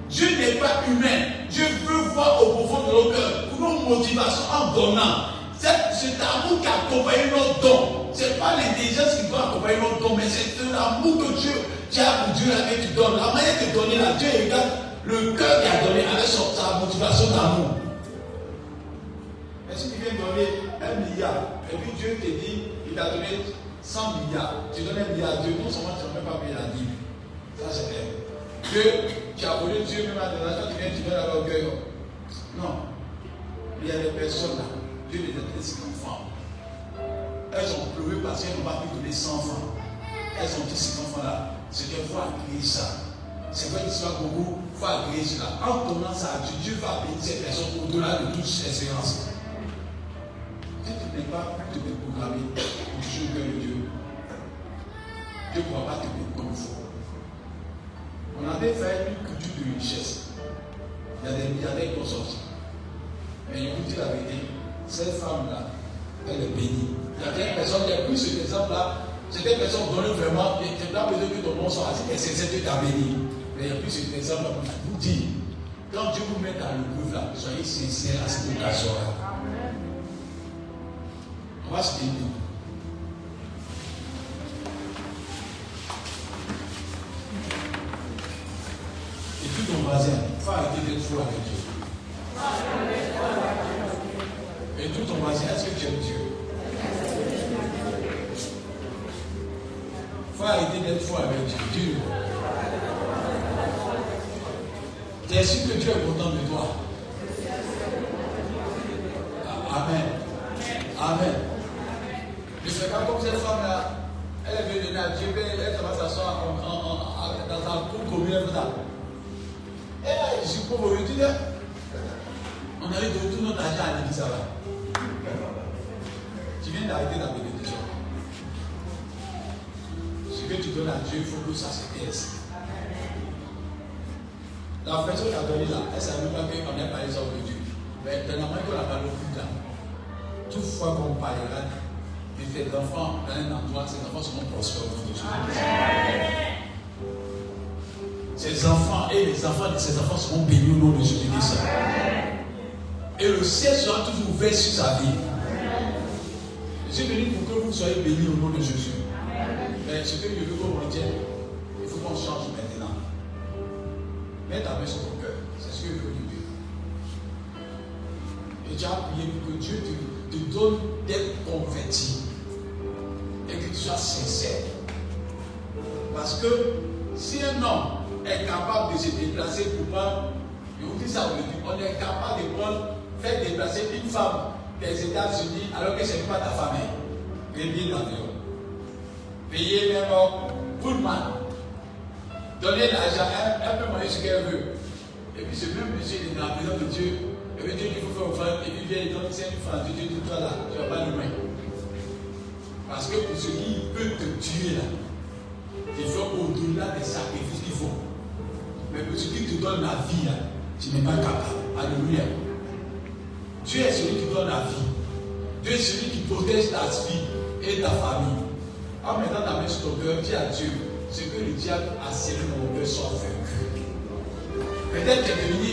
Dieu n'est pas humain. Dieu veut voir au profond de nos cœurs nos motivations en donnant. C'est cet amour qui accompagne nos dons. Ce n'est pas l'intelligence qui doit accompagner nos dons, mais c'est l'amour que Dieu tu as pour Dieu que tu donnes. La manière de donner là, Dieu regarde le cœur qui a donné avec sa motivation d'amour. Si tu viens donner un milliard, et puis Dieu te dit, il t'a donné 100 milliards, tu donnes un milliard Dieu, non seulement tu n'as même pas payé la dîme. Ça c'est clair. Que tu as volé Dieu de l'argent, tu viens, tu donnes à l'orgueil. Non? Il y a des personnes là, Dieu les a 50 francs. Elles ont pleuré parce qu'elles n'ont pas pu donner 100 francs. Elles ont dit 50 francs là, c'est qu'il faut agréer ça. C'est vrai qu'il soit beaucoup, il faut agréer cela. En donnant ça Dieu, va bénir ces personnes au-delà de toute espérance. Si tu n'es pas te déprogrammer pour le cœur de Dieu, Dieu ne pourra pas te bénir. On avait fait une culture de richesse. Il y a des milliardaires. Mais je vous la vérité, cette femme-là, elle est bénie. Il y a des personnes qui ont pris cet exemple-là. Certaines personnes donnent vraiment, tu n'as besoin que ton nom soit assis, mais c'est qui t'a béni. Mais il y a plus cet exemple-là pour vous dire. Quand Dieu vous met dans le là, soyez sincères à cette occasion-là. On va se dire. ton voisin, va arrêter d'être fou avec Dieu. Et tout ton voisin, est-ce que tu aimes Dieu? Faut arrêter d'être fou avec Dieu. Tu es sûr que Dieu est content de toi? Ah, amen. Amen. Ne fais pas comme cette femme-là. Elle est venue de Dieu, elle commence à s'asseoir dans sa cour commune pauvre, je dis, on a eu de tout notre argent à l'église, va. Tu viens d'arrêter la bénédiction. Ce que tu donnes à Dieu, il faut que ça se taise. La personne qui a donné là, elle ne savait pas qu'on n'est pas les hommes de Dieu. Mais tellement qu'on n'a pas le plus là. Toutefois qu'on parlera de tes enfants dans un endroit, ces enfants seront prospères au nom de Jésus. Ces enfants et les enfants de ces enfants seront bénis au nom de Jésus-Christ. Et le ciel sera toujours ouvert sur sa vie. Je suis venu pour que vous soyez bénis au nom de Jésus. Mais ce que je veux qu'on retienne, il faut qu'on change maintenant. Mets ta main sur ton cœur. C'est ce que je veux dire. Et tu as prié pour que Dieu te, te donne d'être converti. Et que tu sois sincère. Parce que si un homme est capable de se déplacer pour prendre, je vous dis ça on est capable de prendre, faire déplacer une femme des États-Unis alors que ce n'est pas ta famille. Bien d'avion. Payer même mal donner l'argent, elle, peut manger ce qu'elle veut. Et puis ce même monsieur est dans la maison de Dieu. Et puis Dieu dit qu'il faut faire offrande. Et puis vient et donne 5 francs. Dieu dit toi là, tu vas pas loin. Parce que pour ce qui peut te tuer là, il faut au-delà des sacrifices. Mais pour ce qui te donne la vie tu n'es pas capable. Alléluia. Dieu est celui qui donne la vie. Dieu est celui qui protège ta vie et ta famille. En mettant ta main sur ton cœur, dis à Dieu, ce que le diable a dans mon cœur soit vaincu. Peut-être que tu es devenu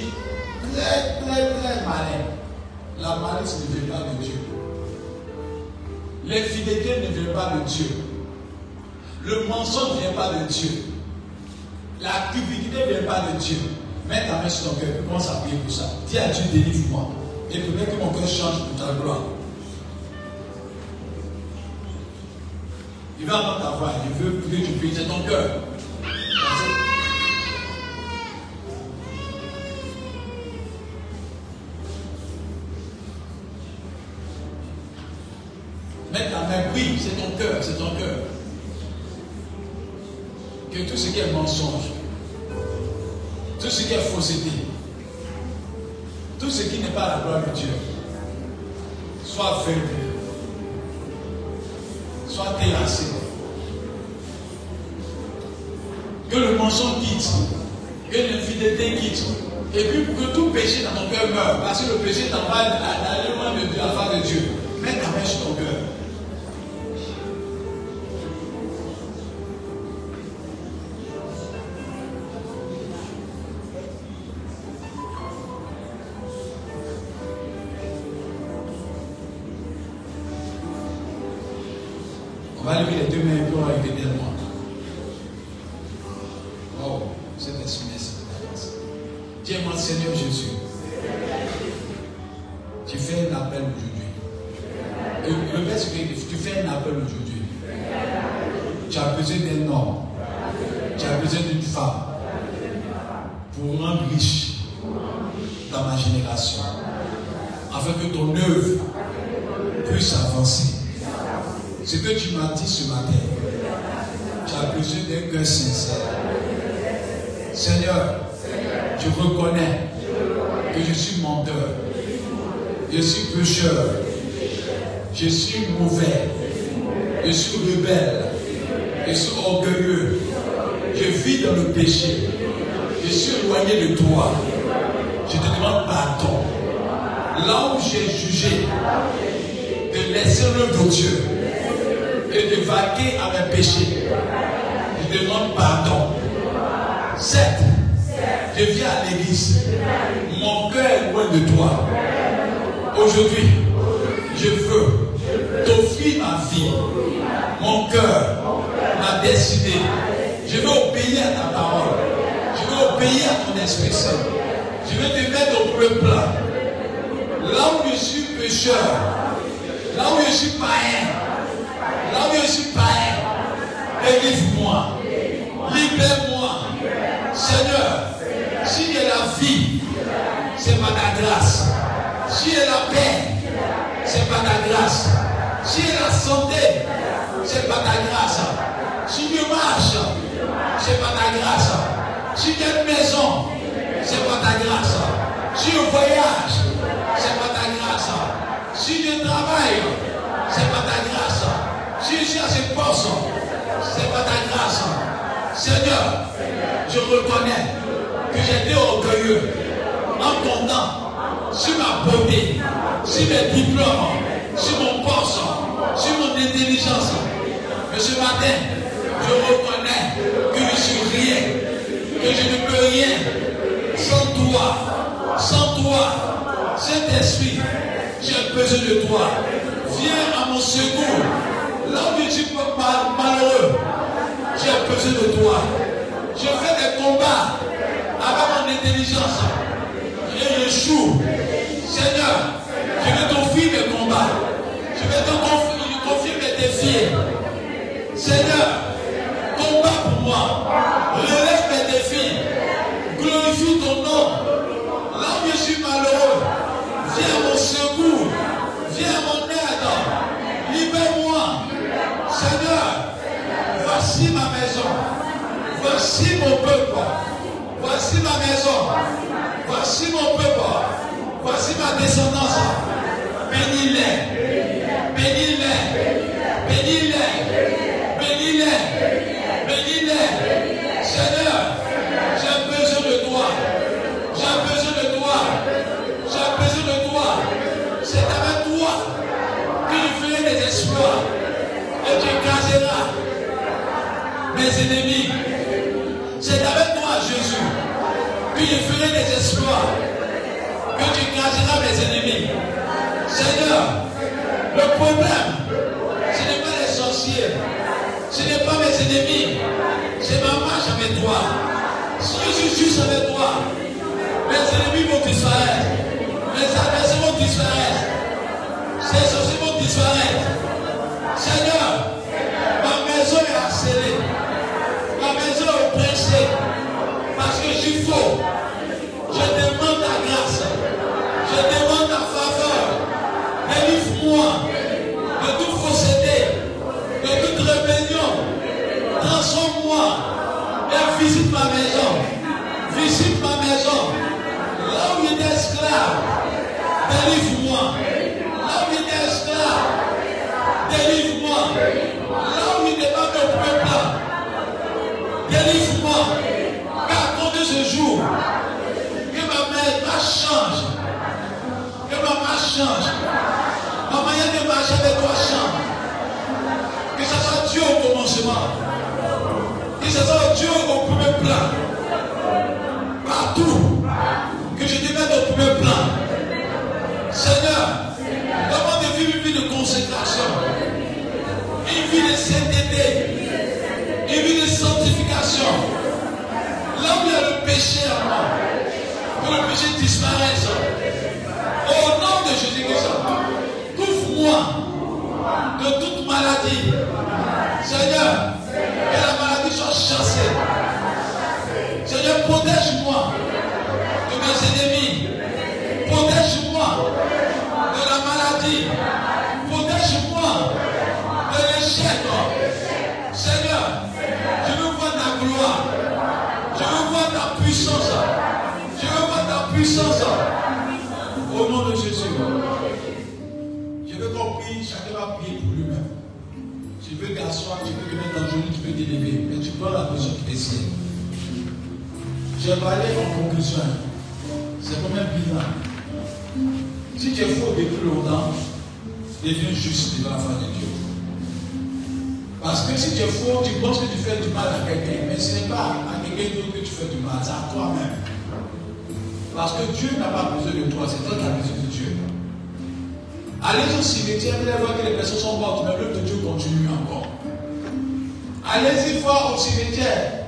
très, très, très malin. La malice ne vient pas de Dieu. L'infidélité ne vient pas de Dieu. Le mensonge ne vient pas de Dieu. La cupidité ne vient pas de Dieu. Mets ta main sur ton cœur commence à prier pour ça. Dis à Dieu, délivre-moi. Et permets que mon cœur change pour ta gloire. Il va entendre ta voix. Il veut que tu pries. C'est ton cœur. Mets ta main, oui, c'est ton cœur, c'est ton cœur. Que tout ce qui est mensonge, tout ce qui est fausseté, tout ce qui n'est pas la gloire de Dieu, soit vaincu soit terrassé. Que le mensonge quitte, que l'infidélité quitte. Et puis pour que tout péché dans ton cœur meure, parce que le péché t'envoie à loin de la face de Dieu. Je reconnais que je suis menteur. Je suis pécheur. Je suis mauvais. Je suis rebelle. Je suis orgueilleux. Je vis dans le péché. Je suis éloigné de toi. Je te demande pardon. Là où j'ai jugé de laisser l'œuvre de Dieu et de vaquer à mes péchés. Je demande pardon. Certes, je Mon cœur loin de toi. Aujourd'hui, je veux t'offrir ma vie, mon cœur, ma destinée. Je veux obéir à ta parole. Je veux obéir à ton Esprit. Je veux te mettre au premier plan. Là où je suis pécheur, là où je suis païen, Là où je suis païen, délivre-moi. Ta grâce. Si j'ai la santé, c'est pas ta grâce. Si je marche, c'est pas ta grâce. Si j'ai une maison, c'est pas ta grâce. Si je voyage, c'est pas ta grâce. Si je travaille, c'est pas ta grâce. Si je ce poste, c'est pas ta grâce. Seigneur, je reconnais que j'étais orgueilleux en comptant sur ma beauté, sur mes diplômes, sur mon poste, sur mon intelligence. Mais ce matin, je reconnais que je suis rien, que je ne peux rien sans toi, sans toi. Saint-Esprit, j'ai besoin de toi. Viens à mon secours. Là où je suis malheureux, j'ai besoin de toi. Je fais des combats avec mon intelligence. Et je joue. Seigneur, je vais t'offrir mes combats. Je vais te confier mes défis. Seigneur, combat pour moi. Relève mes défis. Glorifie ton nom. Là où je suis malheureux, viens à mon secours. Viens à mon aide. Libère-moi. Seigneur, voici ma maison. Voici mon peuple. Voici ma maison. Voici mon peuple. Voici ma descendance. Bénis-les. Bénis-les. Bénis-les. Bénis-les. Bénis-les. Seigneur, j'ai besoin de toi. J'ai besoin de toi. J'ai besoin de toi. C'est avec toi que je ferai des exploits. Et tu cacheras mes ennemis. C'est avec toi, Jésus, que je ferai des tu cacheras mes ennemis. Seigneur, le problème, ce n'est pas les sorciers. Ce n'est pas mes ennemis. C'est ma marche avec toi. Si je suis juste avec toi, mes ennemis vont disparaître. Mes adversaires vont disparaître. Ces sorciers vont disparaître. Seigneur, ma maison est harcelée. Ma maison est oppressée. Parce que je suis faux. Là où il est esclave, délivre-moi. Là où il est esclave, délivre-moi. Là où peuple, délivre-moi. Car compte ce jour, que ma main change. Que ma marche change. Ma manière de marcher avec toi change. Que ce soit Dieu au commencement. Que ce soit Dieu au premier plan. Plan. Seigneur, comment de vivre une vie de consécration? Une vie de sainteté. Une vie de sanctification. Là où il y a le péché en moi. Que le péché disparaisse. Au nom de Jésus-Christ. Couvre-moi de toute maladie. Seigneur, que la maladie soit chassée. Seigneur, protège-moi Protège-moi de l'échec. Seigneur, je veux voir ta gloire. Je veux voir ta puissance. Je veux voir ta puissance. Au nom de Jésus. Je veux qu'on prie, chacun va prier pour lui-même. Tu veux t'asseoir, tu veux te mettre dans le genou, tu veux t'élever. Mais tu prends la position qui t'essaie. J'ai parlé en conclusion. C'est comme un bilan. Si tu es faux depuis longtemps, deviens juste devant la face de Dieu. Parce que si tu es faux, tu penses que tu fais du mal à quelqu'un, mais ce n'est pas à quelqu'un d'autre que tu fais du mal, c'est à toi-même. Parce que Dieu n'a pas besoin de toi, c'est toi qui as besoin de Dieu. Allez au cimetière, vous allez voir que les personnes sont mortes, mais l'œuvre de Dieu continue encore. Allez-y voir au cimetière.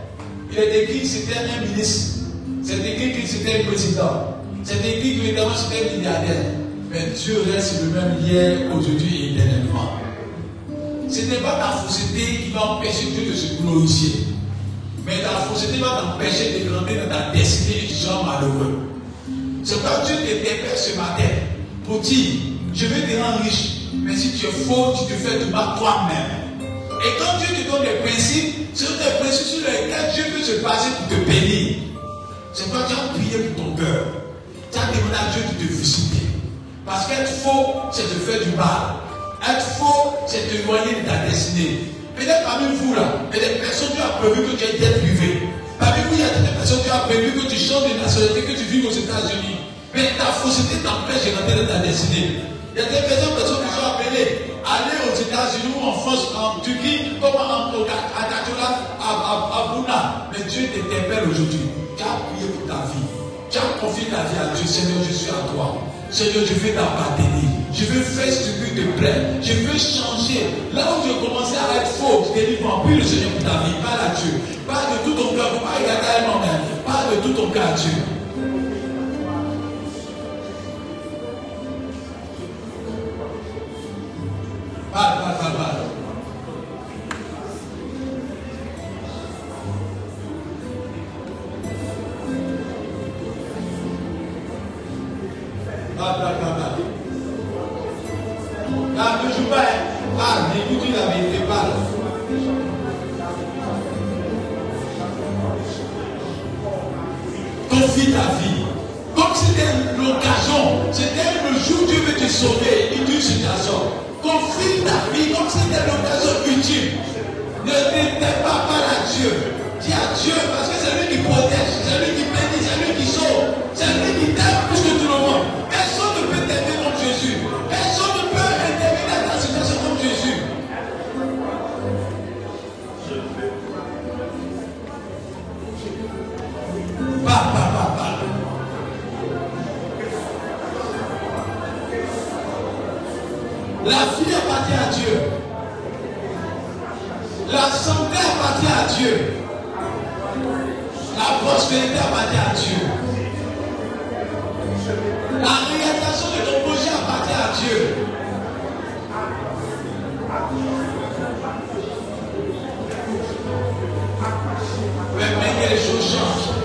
Il est écrit que c'était un ministre. C'est écrit que c'était un président. C'est écrit que c'était un milliardaire. Mais Dieu reste le même hier, aujourd'hui et éternellement. Ce n'est pas ta fausseté qui va empêcher Dieu de se glorifier. Mais ta fausseté va t'empêcher de grandir dans ta destinée et tu malheureux. C'est pas Dieu te dépêche ce matin pour dire, je vais te rendre riche. Mais si tu es faux, tu te fais du mal toi-même. Et quand Dieu te donne des principes, ce sont des principes sur lesquels Dieu veut se baser pour te bénir. C'est toi qui as prié pour ton cœur. Tu as demandé à Dieu de te visiter. Parce qu'être faux, c'est te faire du mal. Être faux, c'est te éloigner de ta destinée. Peut-être parmi vous là, il y a des personnes qui ont prévu que tu aies été privé. Parmi vous, il y a des personnes qui ont prévu que tu changes de nationalité, que tu vis aux États-Unis. Mais ta fausseté t'empêche de rentrer dans ta destinée. Il y a des personnes, qui sont appelées à aller aux États-Unis ou en France, en Turquie, comme en, à Katola, à, à, Bouna. Mais Dieu t'interpelle aujourd'hui. Tu as prié pour ta vie. Tu as confié ta vie à Dieu. Seigneur, je suis à toi. Seigneur, je vais t'appartenir. Je veux faire ce qui te plaît. Je veux changer. Là où je commençais à être faux, je dit, puis le Seigneur pour ta vie. Parle à Dieu. Parle de tout ton cœur. Pas à un Parle de tout ton cœur à Dieu. Parle, parle, parle, parle. Ne joue pas. Parle, la vérité, parle. Confie ta vie. Comme c'était l'occasion, c'était le jour où Dieu veut te sauver, dit situation. Confie ta vie comme c'était l'occasion utile. Ne t'étais pas par à Dieu. Dis à Dieu parce que c'est lui qui protège, c'est lui qui La vie appartient à Dieu. La santé appartient à Dieu. La prospérité appartient à Dieu. La réalisation de ton projet appartient à Dieu. Mais que les choses changent.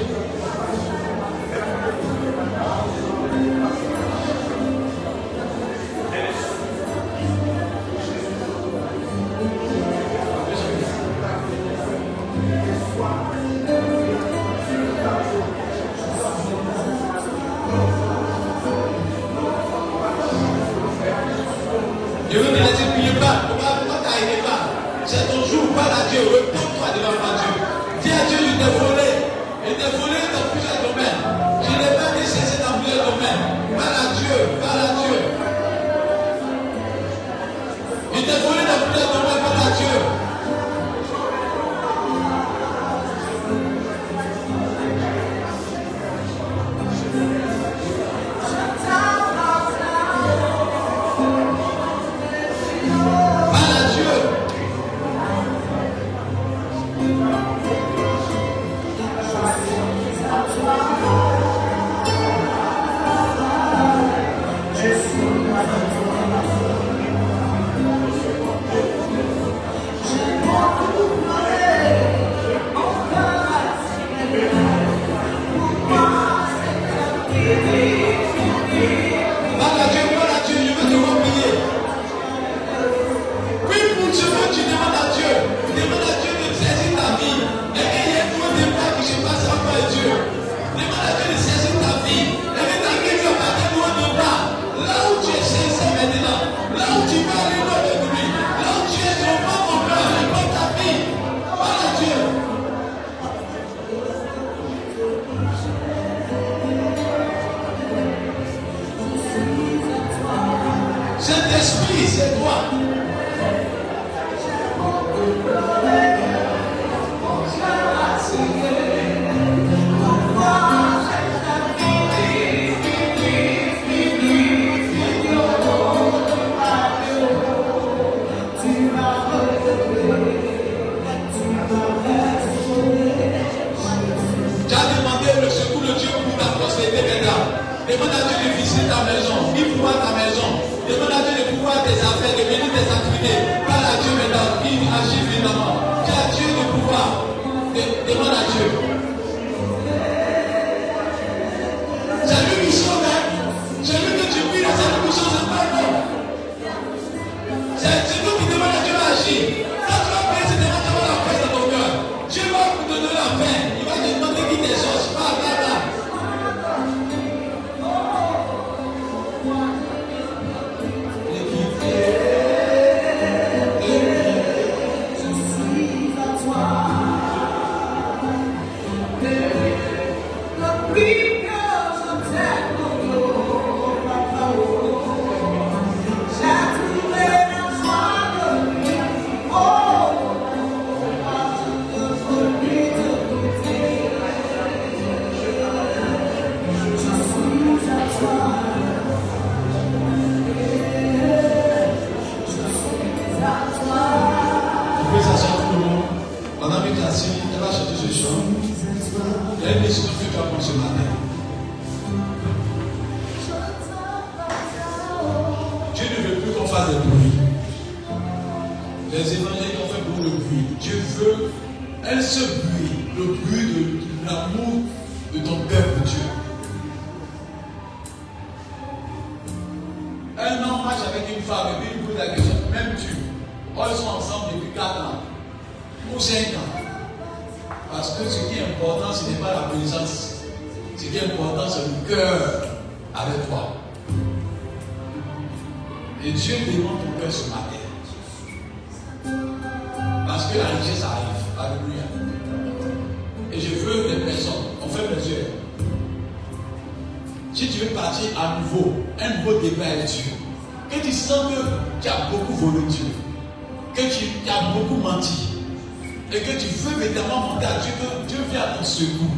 Veux véritablement monter à Dieu, que Dieu vienne à ton secours,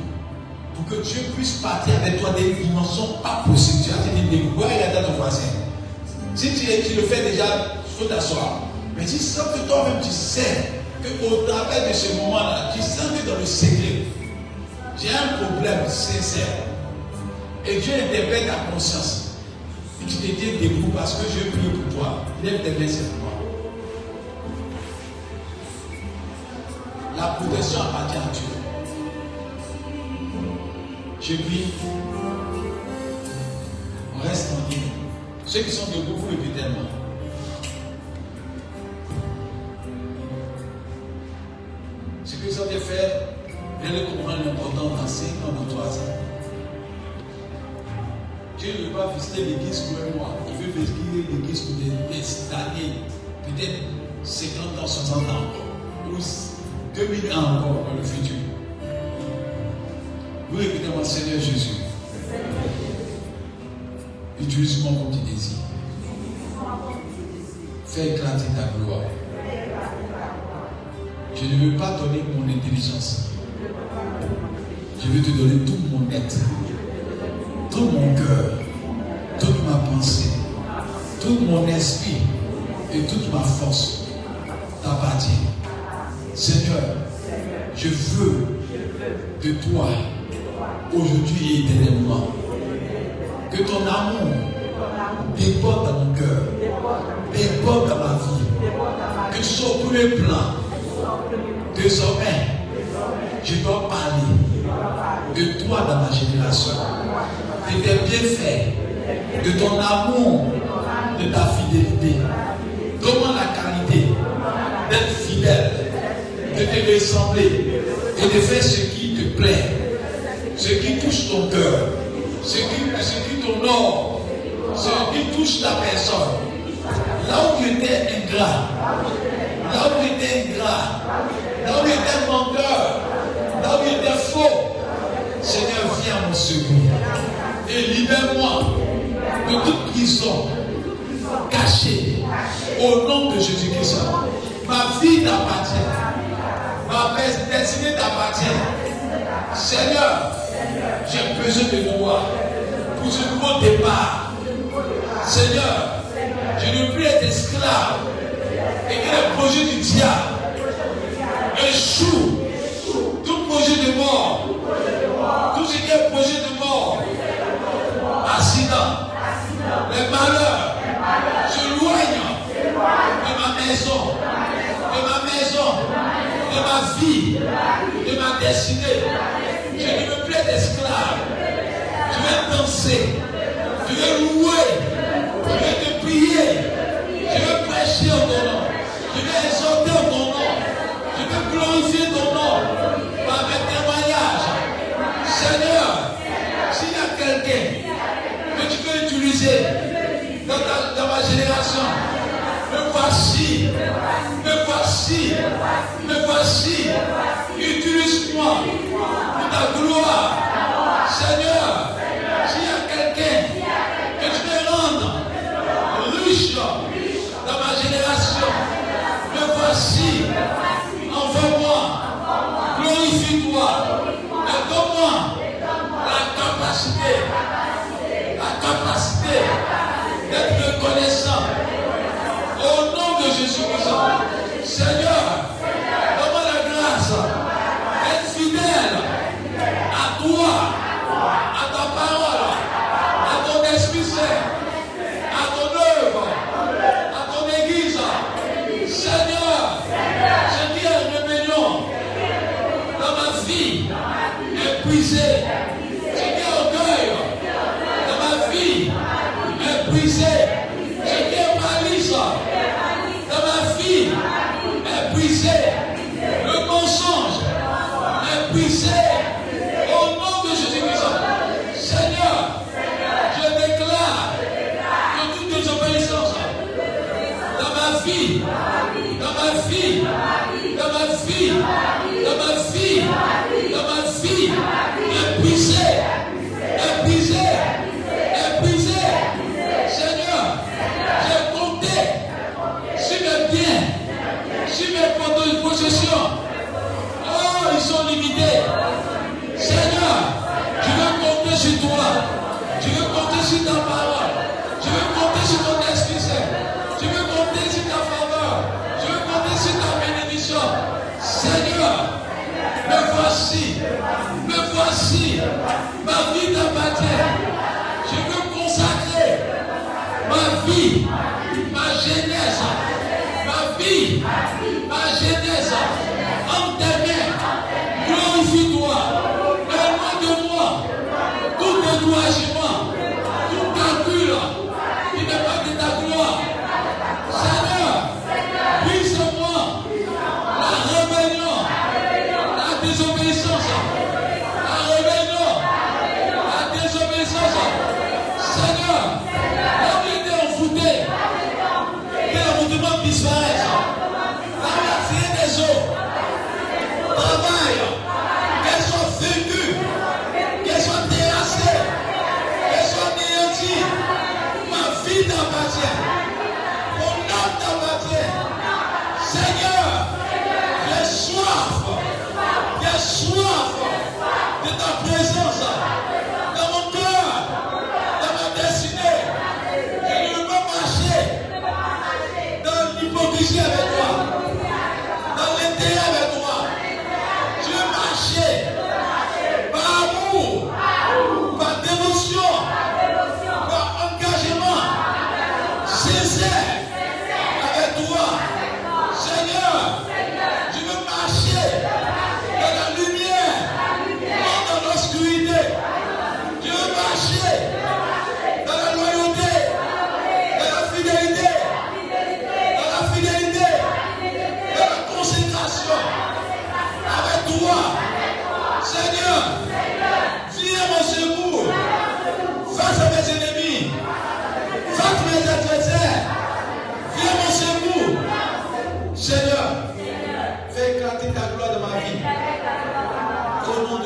pour que Dieu puisse partir avec toi des dimensions pas possibles. Tu as dit des découvertes et à ton voisin. Si tu, tu, le fais déjà, il faut t'asseoir. Mais si sens que toi-même tu sais qu'au travers de ce moment-là, tu sens que dans le secret, j'ai un problème sincère. Et Dieu interpelle ta conscience. Et tu te dis debout parce que je prie pour toi. Lève tes mains La protection appartient à Dieu. Je prie. On reste tranquille. Ceux qui sont debout, vous le tellement. Ce que ça veut faire, viens de comprendre l'important dans 5 ans, dans 3 ans. Dieu ne veut pas visiter l'église pour un mois. Il veut visiter l'église pour des, années, peut-être 50 ans, 60 ans 2000 ans encore dans le futur. Vous répétez mon Seigneur Jésus. Utilise-moi comme tu désires. Fais éclater ta gloire. Je ne veux pas donner mon intelligence. Je veux te donner tout mon être, tout mon cœur, toute ma pensée, tout mon esprit et toute ma force t'appartient. Seigneur, je veux de toi aujourd'hui et éternellement. Que ton amour déborde dans mon cœur, déborde dans ma vie. Que tu sois au premier plan. Désormais, je dois parler de toi dans ma génération, de tes bienfaits, de ton amour, de ta fidélité. Donne-moi la qualité d'être fidèle, de te ressembler et de faire ce qui te plaît, ce qui touche ton cœur, ce qui, ce qui t'honore, ce qui touche ta personne. Là où tu étais ingrat, là où tu étais ingrat, là où tu étais menteur, là où tu étais faux, Seigneur, viens mon secours et libère-moi de toute prison cachée au nom de Jésus-Christ. Ma vie t'appartient, ma destinée t'appartient. Seigneur, j'ai besoin de toi pour ce nouveau départ. Seigneur, je ne veux plus être esclave et que les projets du diable échouent. Tout projet de mort, tout ce qui est projet de mort, accident, les malheurs, s'éloignent de ma maison, de ma maison, de ma vie, de ma destinée. Je ne veux plus être esclave. Je vais danser. Je vais louer. Je vais te prier. Je vais prêcher en ton nom. Je vais exhorter en ton nom. Je vais glorifier ton nom par mes témoignages. Seigneur, s'il y a quelqu'un que tu peux utiliser dans ma génération, me voici, me voici, me voici. Utilise-moi pour ta gloire. Seigneur, s'il y a quelqu'un que tu veux rendre riche dans ma génération, me voici. Envoie-moi, glorifie-toi, et donne-moi la capacité, la capacité d'être reconnaissant. Au nom de Jésus-Christ. Seigneur, donne la grâce. d'être fidèle à toi, à ta parole, à ton esprit saint, à ton œuvre, à ton église. Seigneur, ce qui est rébellion dans ma vie est puisé.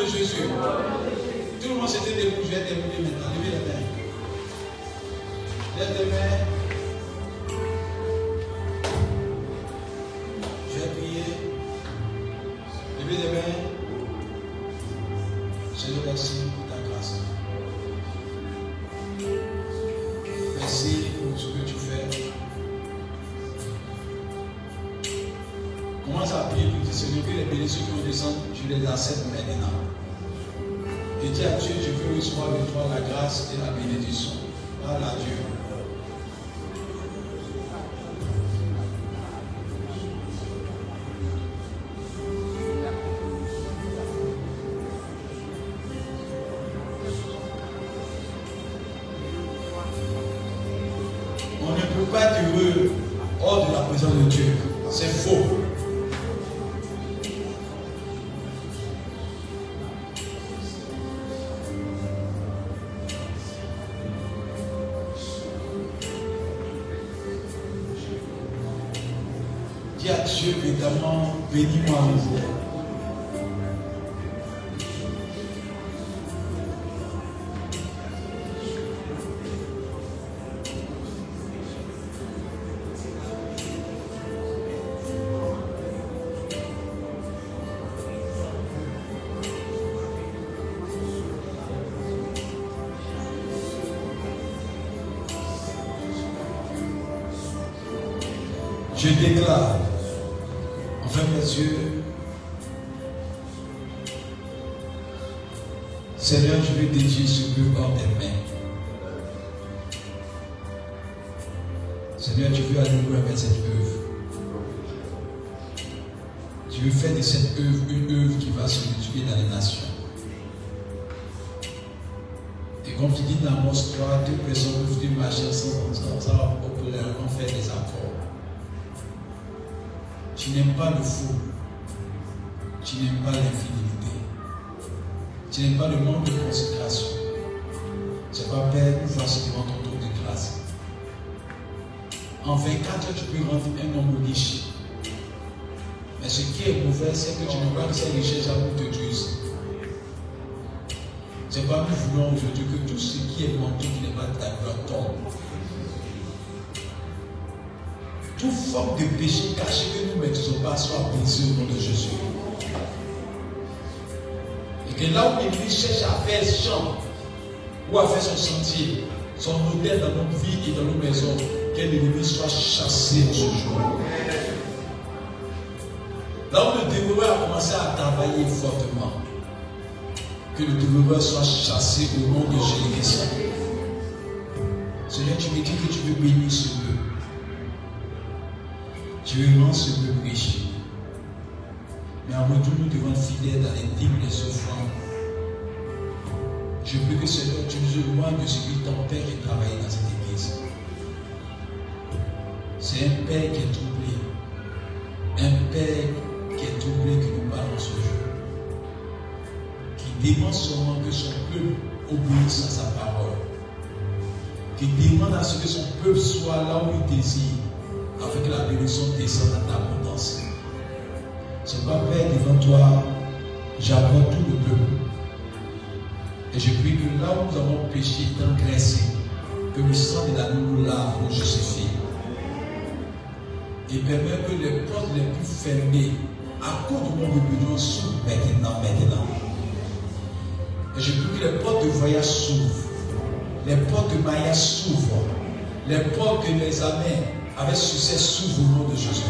Jésus. Tout le monde s'était debout. Je vais maintenant. Levez les mains. Et dis à Dieu, je veux recevoir de toi la grâce et la bénédiction. Voilà Dieu. déclare, enfin mes yeux, Seigneur, je veux détruire ce mur hors tes mains. Seigneur, tu veux aller nouveau avec cette œuvre. Tu veux faire de cette œuvre une œuvre qui va se multiplier dans les nations. Et comme tu dis dans Amos 3, deux personnes peuvent marcher sans, sans, sans, opérer, en faire des actes. Tu n'aimes pas le faux. Tu n'aimes pas l'infidélité. Tu n'aimes pas le manque de considération. Tu n'as pas peur ou face devant ton trône de grâce. En 24 heures, tu peux rendre un homme riche. Mais ce qui est mauvais, c'est que tu ne pas ces richesses à bout de Dieu. C'est pas nous voulons aujourd'hui que tout ce qui est manqué, qui n'est pas ta gloire tombe. Forme de péché caché que nous ne pas soit brisée au nom de Jésus. Et que là où l'Église cherche à faire champ ou à faire son sentier, son modèle dans notre vie et dans nos maisons, que l'ennemi soit chassé en ce jour. Là où le développeur a commencé à travailler fortement, que le développeur soit chassé au nom de Jésus-Christ. Seigneur, tu me dis que tu veux bénir ce peuple. Veux rendre ce peuple riche. Mais en retour, nous devons fidèles dans les dîmes les offrandes. Je prie que Seigneur, tu nous éloignes de celui ton Père qui travaille dans cette église. C'est un Père qui est troublé. Un Père qui est troublé que nous parlons ce jour. Qui demande seulement que son peuple obéisse à sa parole. Qui demande à ce que son peuple soit là où il désire, afin que la bénédiction descende dans abondance. C'est pas Père devant toi, j'apporte tout le peuple. Et je prie que là où nous avons péché, transgressé, que le sang de la nous lave, nous justifie. Et permet que les portes les plus fermées, à cause de mon rébellion, s'ouvrent maintenant, maintenant. Et je prie que les portes de voyage s'ouvrent, les portes de mariage s'ouvrent, les portes que les amers avec succès s'ouvrent au nom de Jésus.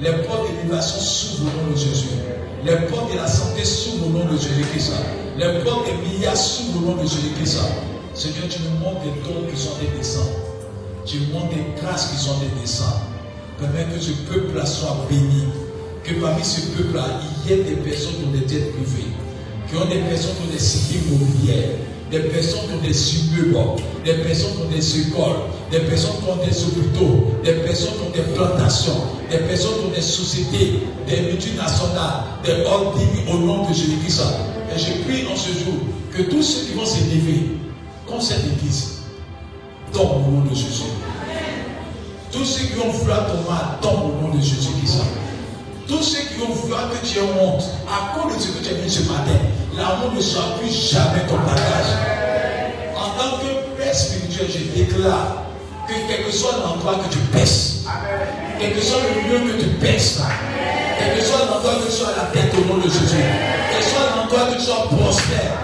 Les portes de l'innovation s'ouvrent au nom de Jésus. Les portes de la santé s'ouvrent au nom de Jésus-Christ. Les portes des milliards s'ouvrent au nom de Jésus-Christ. Seigneur, tu nous montres des dons qui sont des descends. Tu nous montres des grâces qui sont des descends. Permets que ce peuple-là soit béni. Que parmi ce peuple-là, il y ait des personnes qui ont des têtes privées. Qui ont des personnes qui ont des cités immobilières. Des personnes qui ont des immeubles. Des personnes qui ont des écoles. Des personnes qui ont des hôpitaux. Des personnes qui ont des plantations. Des personnes qui ont des sociétés. Des multinationales. Des holdings au nom de Jésus-Christ. Et je prie en ce jour que tous ceux qui vont s'élever comme cette église tombent au nom de Jésus. Tous ceux qui ont voulu ton mal tombent au nom de Jésus-Christ. Tous ceux qui ont voulu que tu aies honte, à cause de ce que tu as vu ce matin, l'amour ne plus jamais ton bagage. En tant que Père spirituel, je déclare que quel que soit l'endroit que tu pèses, quel que soit le lieu que tu pèses, quel que soit l'endroit que tu sois à la tête au nom de Jésus, quel que soit l'endroit que tu sois prospère,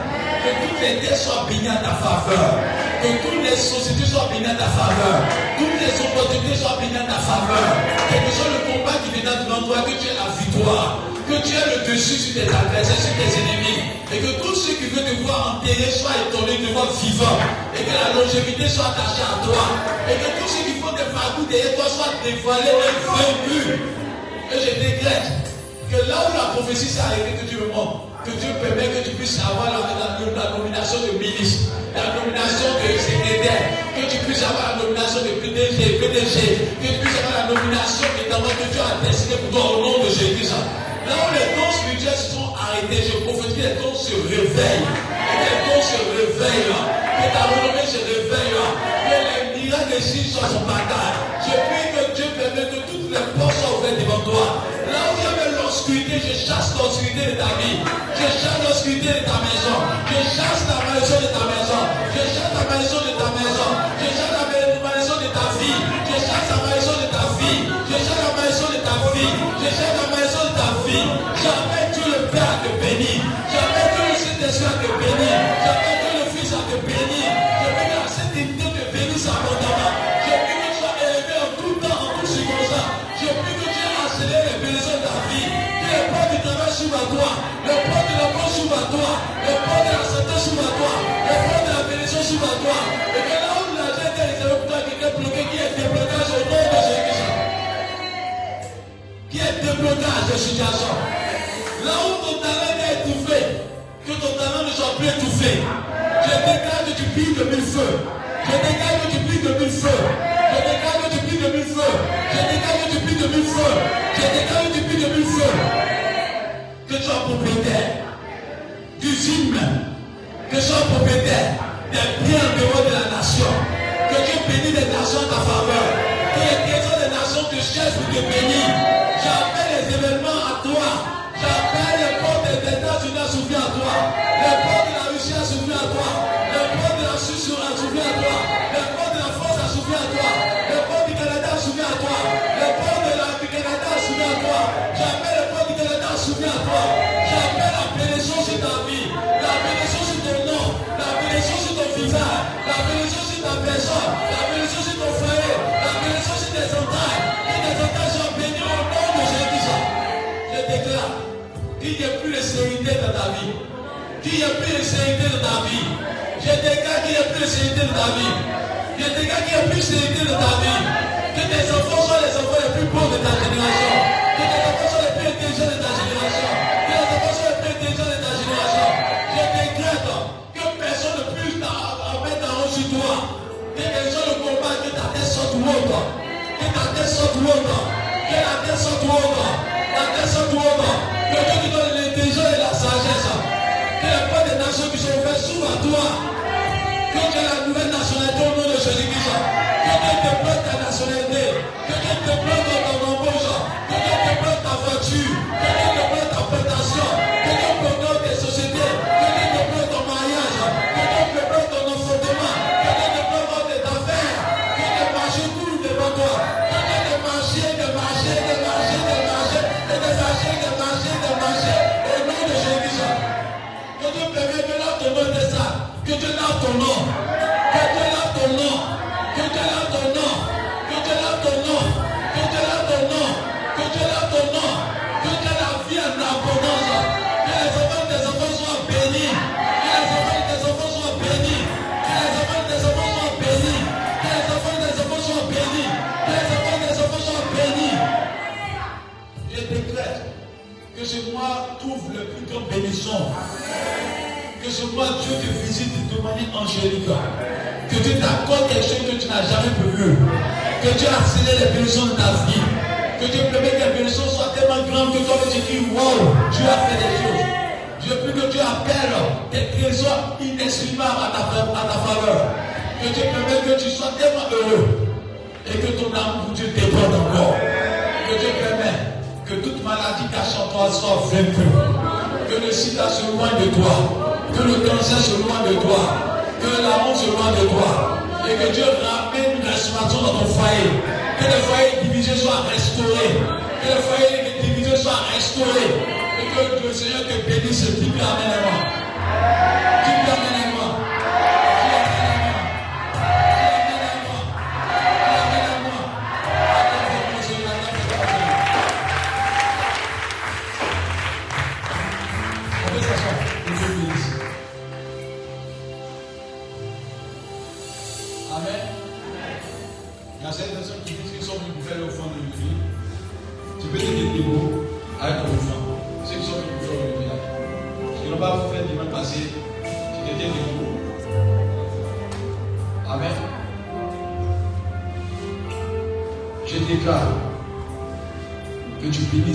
que toutes les terres soient bénies à ta faveur, que toutes les sociétés soient bénies à ta faveur, toutes les opportunités soient bénies à ta faveur, quel que soit le combat qui vient devant toi, que tu aies la victoire, que tu aies le dessus sur tes adversaires, sur tes ennemis, et que tous ceux qui veulent te voir enterré soient étonnés de voir vivant, et que la longévité soit attachée à toi, et que tous ceux qui font des parcours derrière toi soient dévoilés et vaincus. Et je décrète que là où la prophétie s'est arrêtée, que tu me montres, que Dieu permet que tu puisses avoir la, nomination de ministre, la nomination de secrétaire, que tu puisses avoir la nomination de PDG, PDG, que tu puisses avoir la nomination évidemment que Dieu a destiné pour toi au nom de Jésus. Là où les dons spirituels sont arrêtés, je prophétise les dons se réveillent. Et les dons se réveillent. Que ta renommée se réveille. Que les miracles signes soient son bataille. Je prie que Dieu permette que toutes les portes soient ouvertes devant toi. Là où il y avait l'obscurité, je chasse l'obscurité de ta vie. Je chasse l'obscurité de ta maison. Je chasse la maison de ta maison. Je chasse la maison de ta maison. Je chasse la maison de ta vie. Je chasse la maison de ta vie. Je chasse la maison de ta vie. Je chasse la maison de déblocage de situation. Là où ton talent est étouffé, que ton talent ne soit plus étouffé. Je déclare que tu de mille feux. Je déclare que tu brilles de mille feux. Je déclare que tu de mille feux. Je déclare que tu de mille feux. Je déclare que tu de mille feux. Que tu sois propriétaire d'usines. Que tu sois propriétaire des biens en de la nation. Que Dieu bénisse les nations en ta faveur. qui est question des nations te cherchent pour te bénir. J'appelle les événements à toi. J'appelle les portes des États-Unis à à toi. Les portes de la Russie à à toi. Les portes de la à à toi. Les portes de la France à à toi. Les portes du Canada à à toi. Les portes de la, du Canada à à toi. J'appelle les portes du Canada à à toi. J'appelle la bénédiction sur ta vie. La bénédiction sur ton nom. La bénédiction sur ton visage. La bénédiction sur ta personne. Qu'il n'y plus de sérénité dans ta vie? Qu'il n'y plus de sérénité dans ta vie? Je déclare qu'il n'y ait plus de sérénité dans ta vie. Je déclare qu'il n'y ait plus de sérénité dans ta vie. Que tes enfants soient les enfants les plus pauvres de ta génération. Que tes enfants soient les plus intelligents de ta génération. Que les enfants soient les plus intelligents de ta génération. Je décrète que personne ne puisse mettre en haut sur toi. Que gens le combattent, que ta tête sorte haute. Que ta tête sorte haute. Que la tête sorte haute. La tête sorte haute. Que Dieu te donne l'intelligence et la sagesse. Que les portes des nations qui sont ouvertes s'ouvrent à toi. Que tu aies la nouvelle nationalité au nom de Jésus-Christ. Que Dieu te prête ta nationalité. Que Dieu te prête ton embauche. Que Dieu te prête ta voiture. Que Dieu te prête ta plantation. Que Dieu lave ton nom. Que Dieu lave ton nom. Que Dieu lave ton nom. Que Dieu lave ton nom. Que Dieu lave ton nom. Que Dieu lave ton nom. Que Dieu la vie en abondance. Que les enfants des enfants soient bénis. Que les enfants des enfants soient bénis. Que les enfants des enfants soient bénis. Que les enfants des enfants soient bénis. Que les enfants des enfants soient bénis. Je décrète que ce mois trouve le plus grand bénédiction. Que ce mois Dieu te visite de manière. Que Dieu t'accorde quelque chose que tu n'as jamais prévu. Que Dieu accélère les bénédictions de ta vie. Que Dieu permette que les bénédictions soient tellement grandes que toi tu dis wow, Dieu a fait des choses. Je prie que Dieu appelle des trésors inexprimables à ta, faveur. Que Dieu permette que tu sois tellement heureux et que ton âme pour Dieu déborde encore. Que Dieu permette que toute maladie cachée en toi soit vaincue. Que le sida se loin de toi. Que le cancer se loin de toi. Que la honte se loin de toi. Et que Dieu ramène une restauration dans ton foyer. Que le foyer divisé soit restauré. Que le foyer divisé soit restauré. Et que le Seigneur te bénisse. Dis bien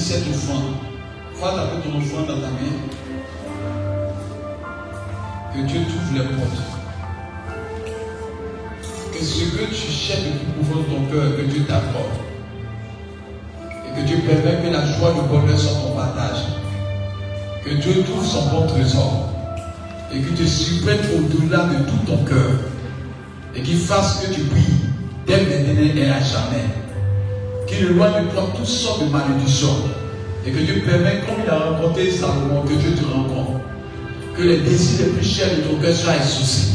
cette offrande. Fasse avec ton offrande dans ta main. Que Dieu t'ouvre les portes. Que ce que tu cherches le plus profond de ton cœur, que Dieu t'accorde. Et que Dieu permette que la joie le bonheur soient ton partage. Que Dieu trouve son bon trésor. Et qu'il te surprenne au-delà de tout ton cœur. Et qu'il fasse que tu brilles dès maintenant et à jamais. Qu'il éloigne de toi toutes sortes de malédictions. Et que Dieu permette, comme il a rencontré Salomon, que Dieu te rencontre. Que les désirs les plus chers de ton cœur soient exaucés.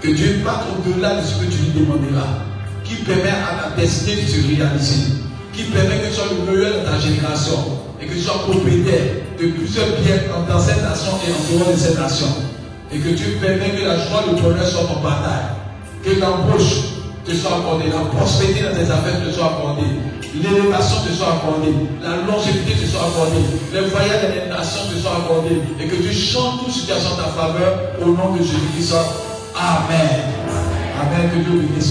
Que Dieu parte au-delà de ce que tu lui demanderas. Qui permet à ta destinée de se réaliser. Qui permet que tu sois le meilleur de ta génération. Et que tu sois propriétaire de plusieurs biens dans cette nation et en dehors de cette nation. Et que Dieu permet que la joie le bonheur soient ton partage. Que l'embauche te soit accordée. La prospérité dans tes affaires te soit accordée. L'élévation te soit accordée. La longévité te soit accordée. Les voyages dans les nations te soient accordés. Et que Dieu chante toute situation en ta faveur au nom de Jésus-Christ. Amen. Amen. Que Dieu bénisse.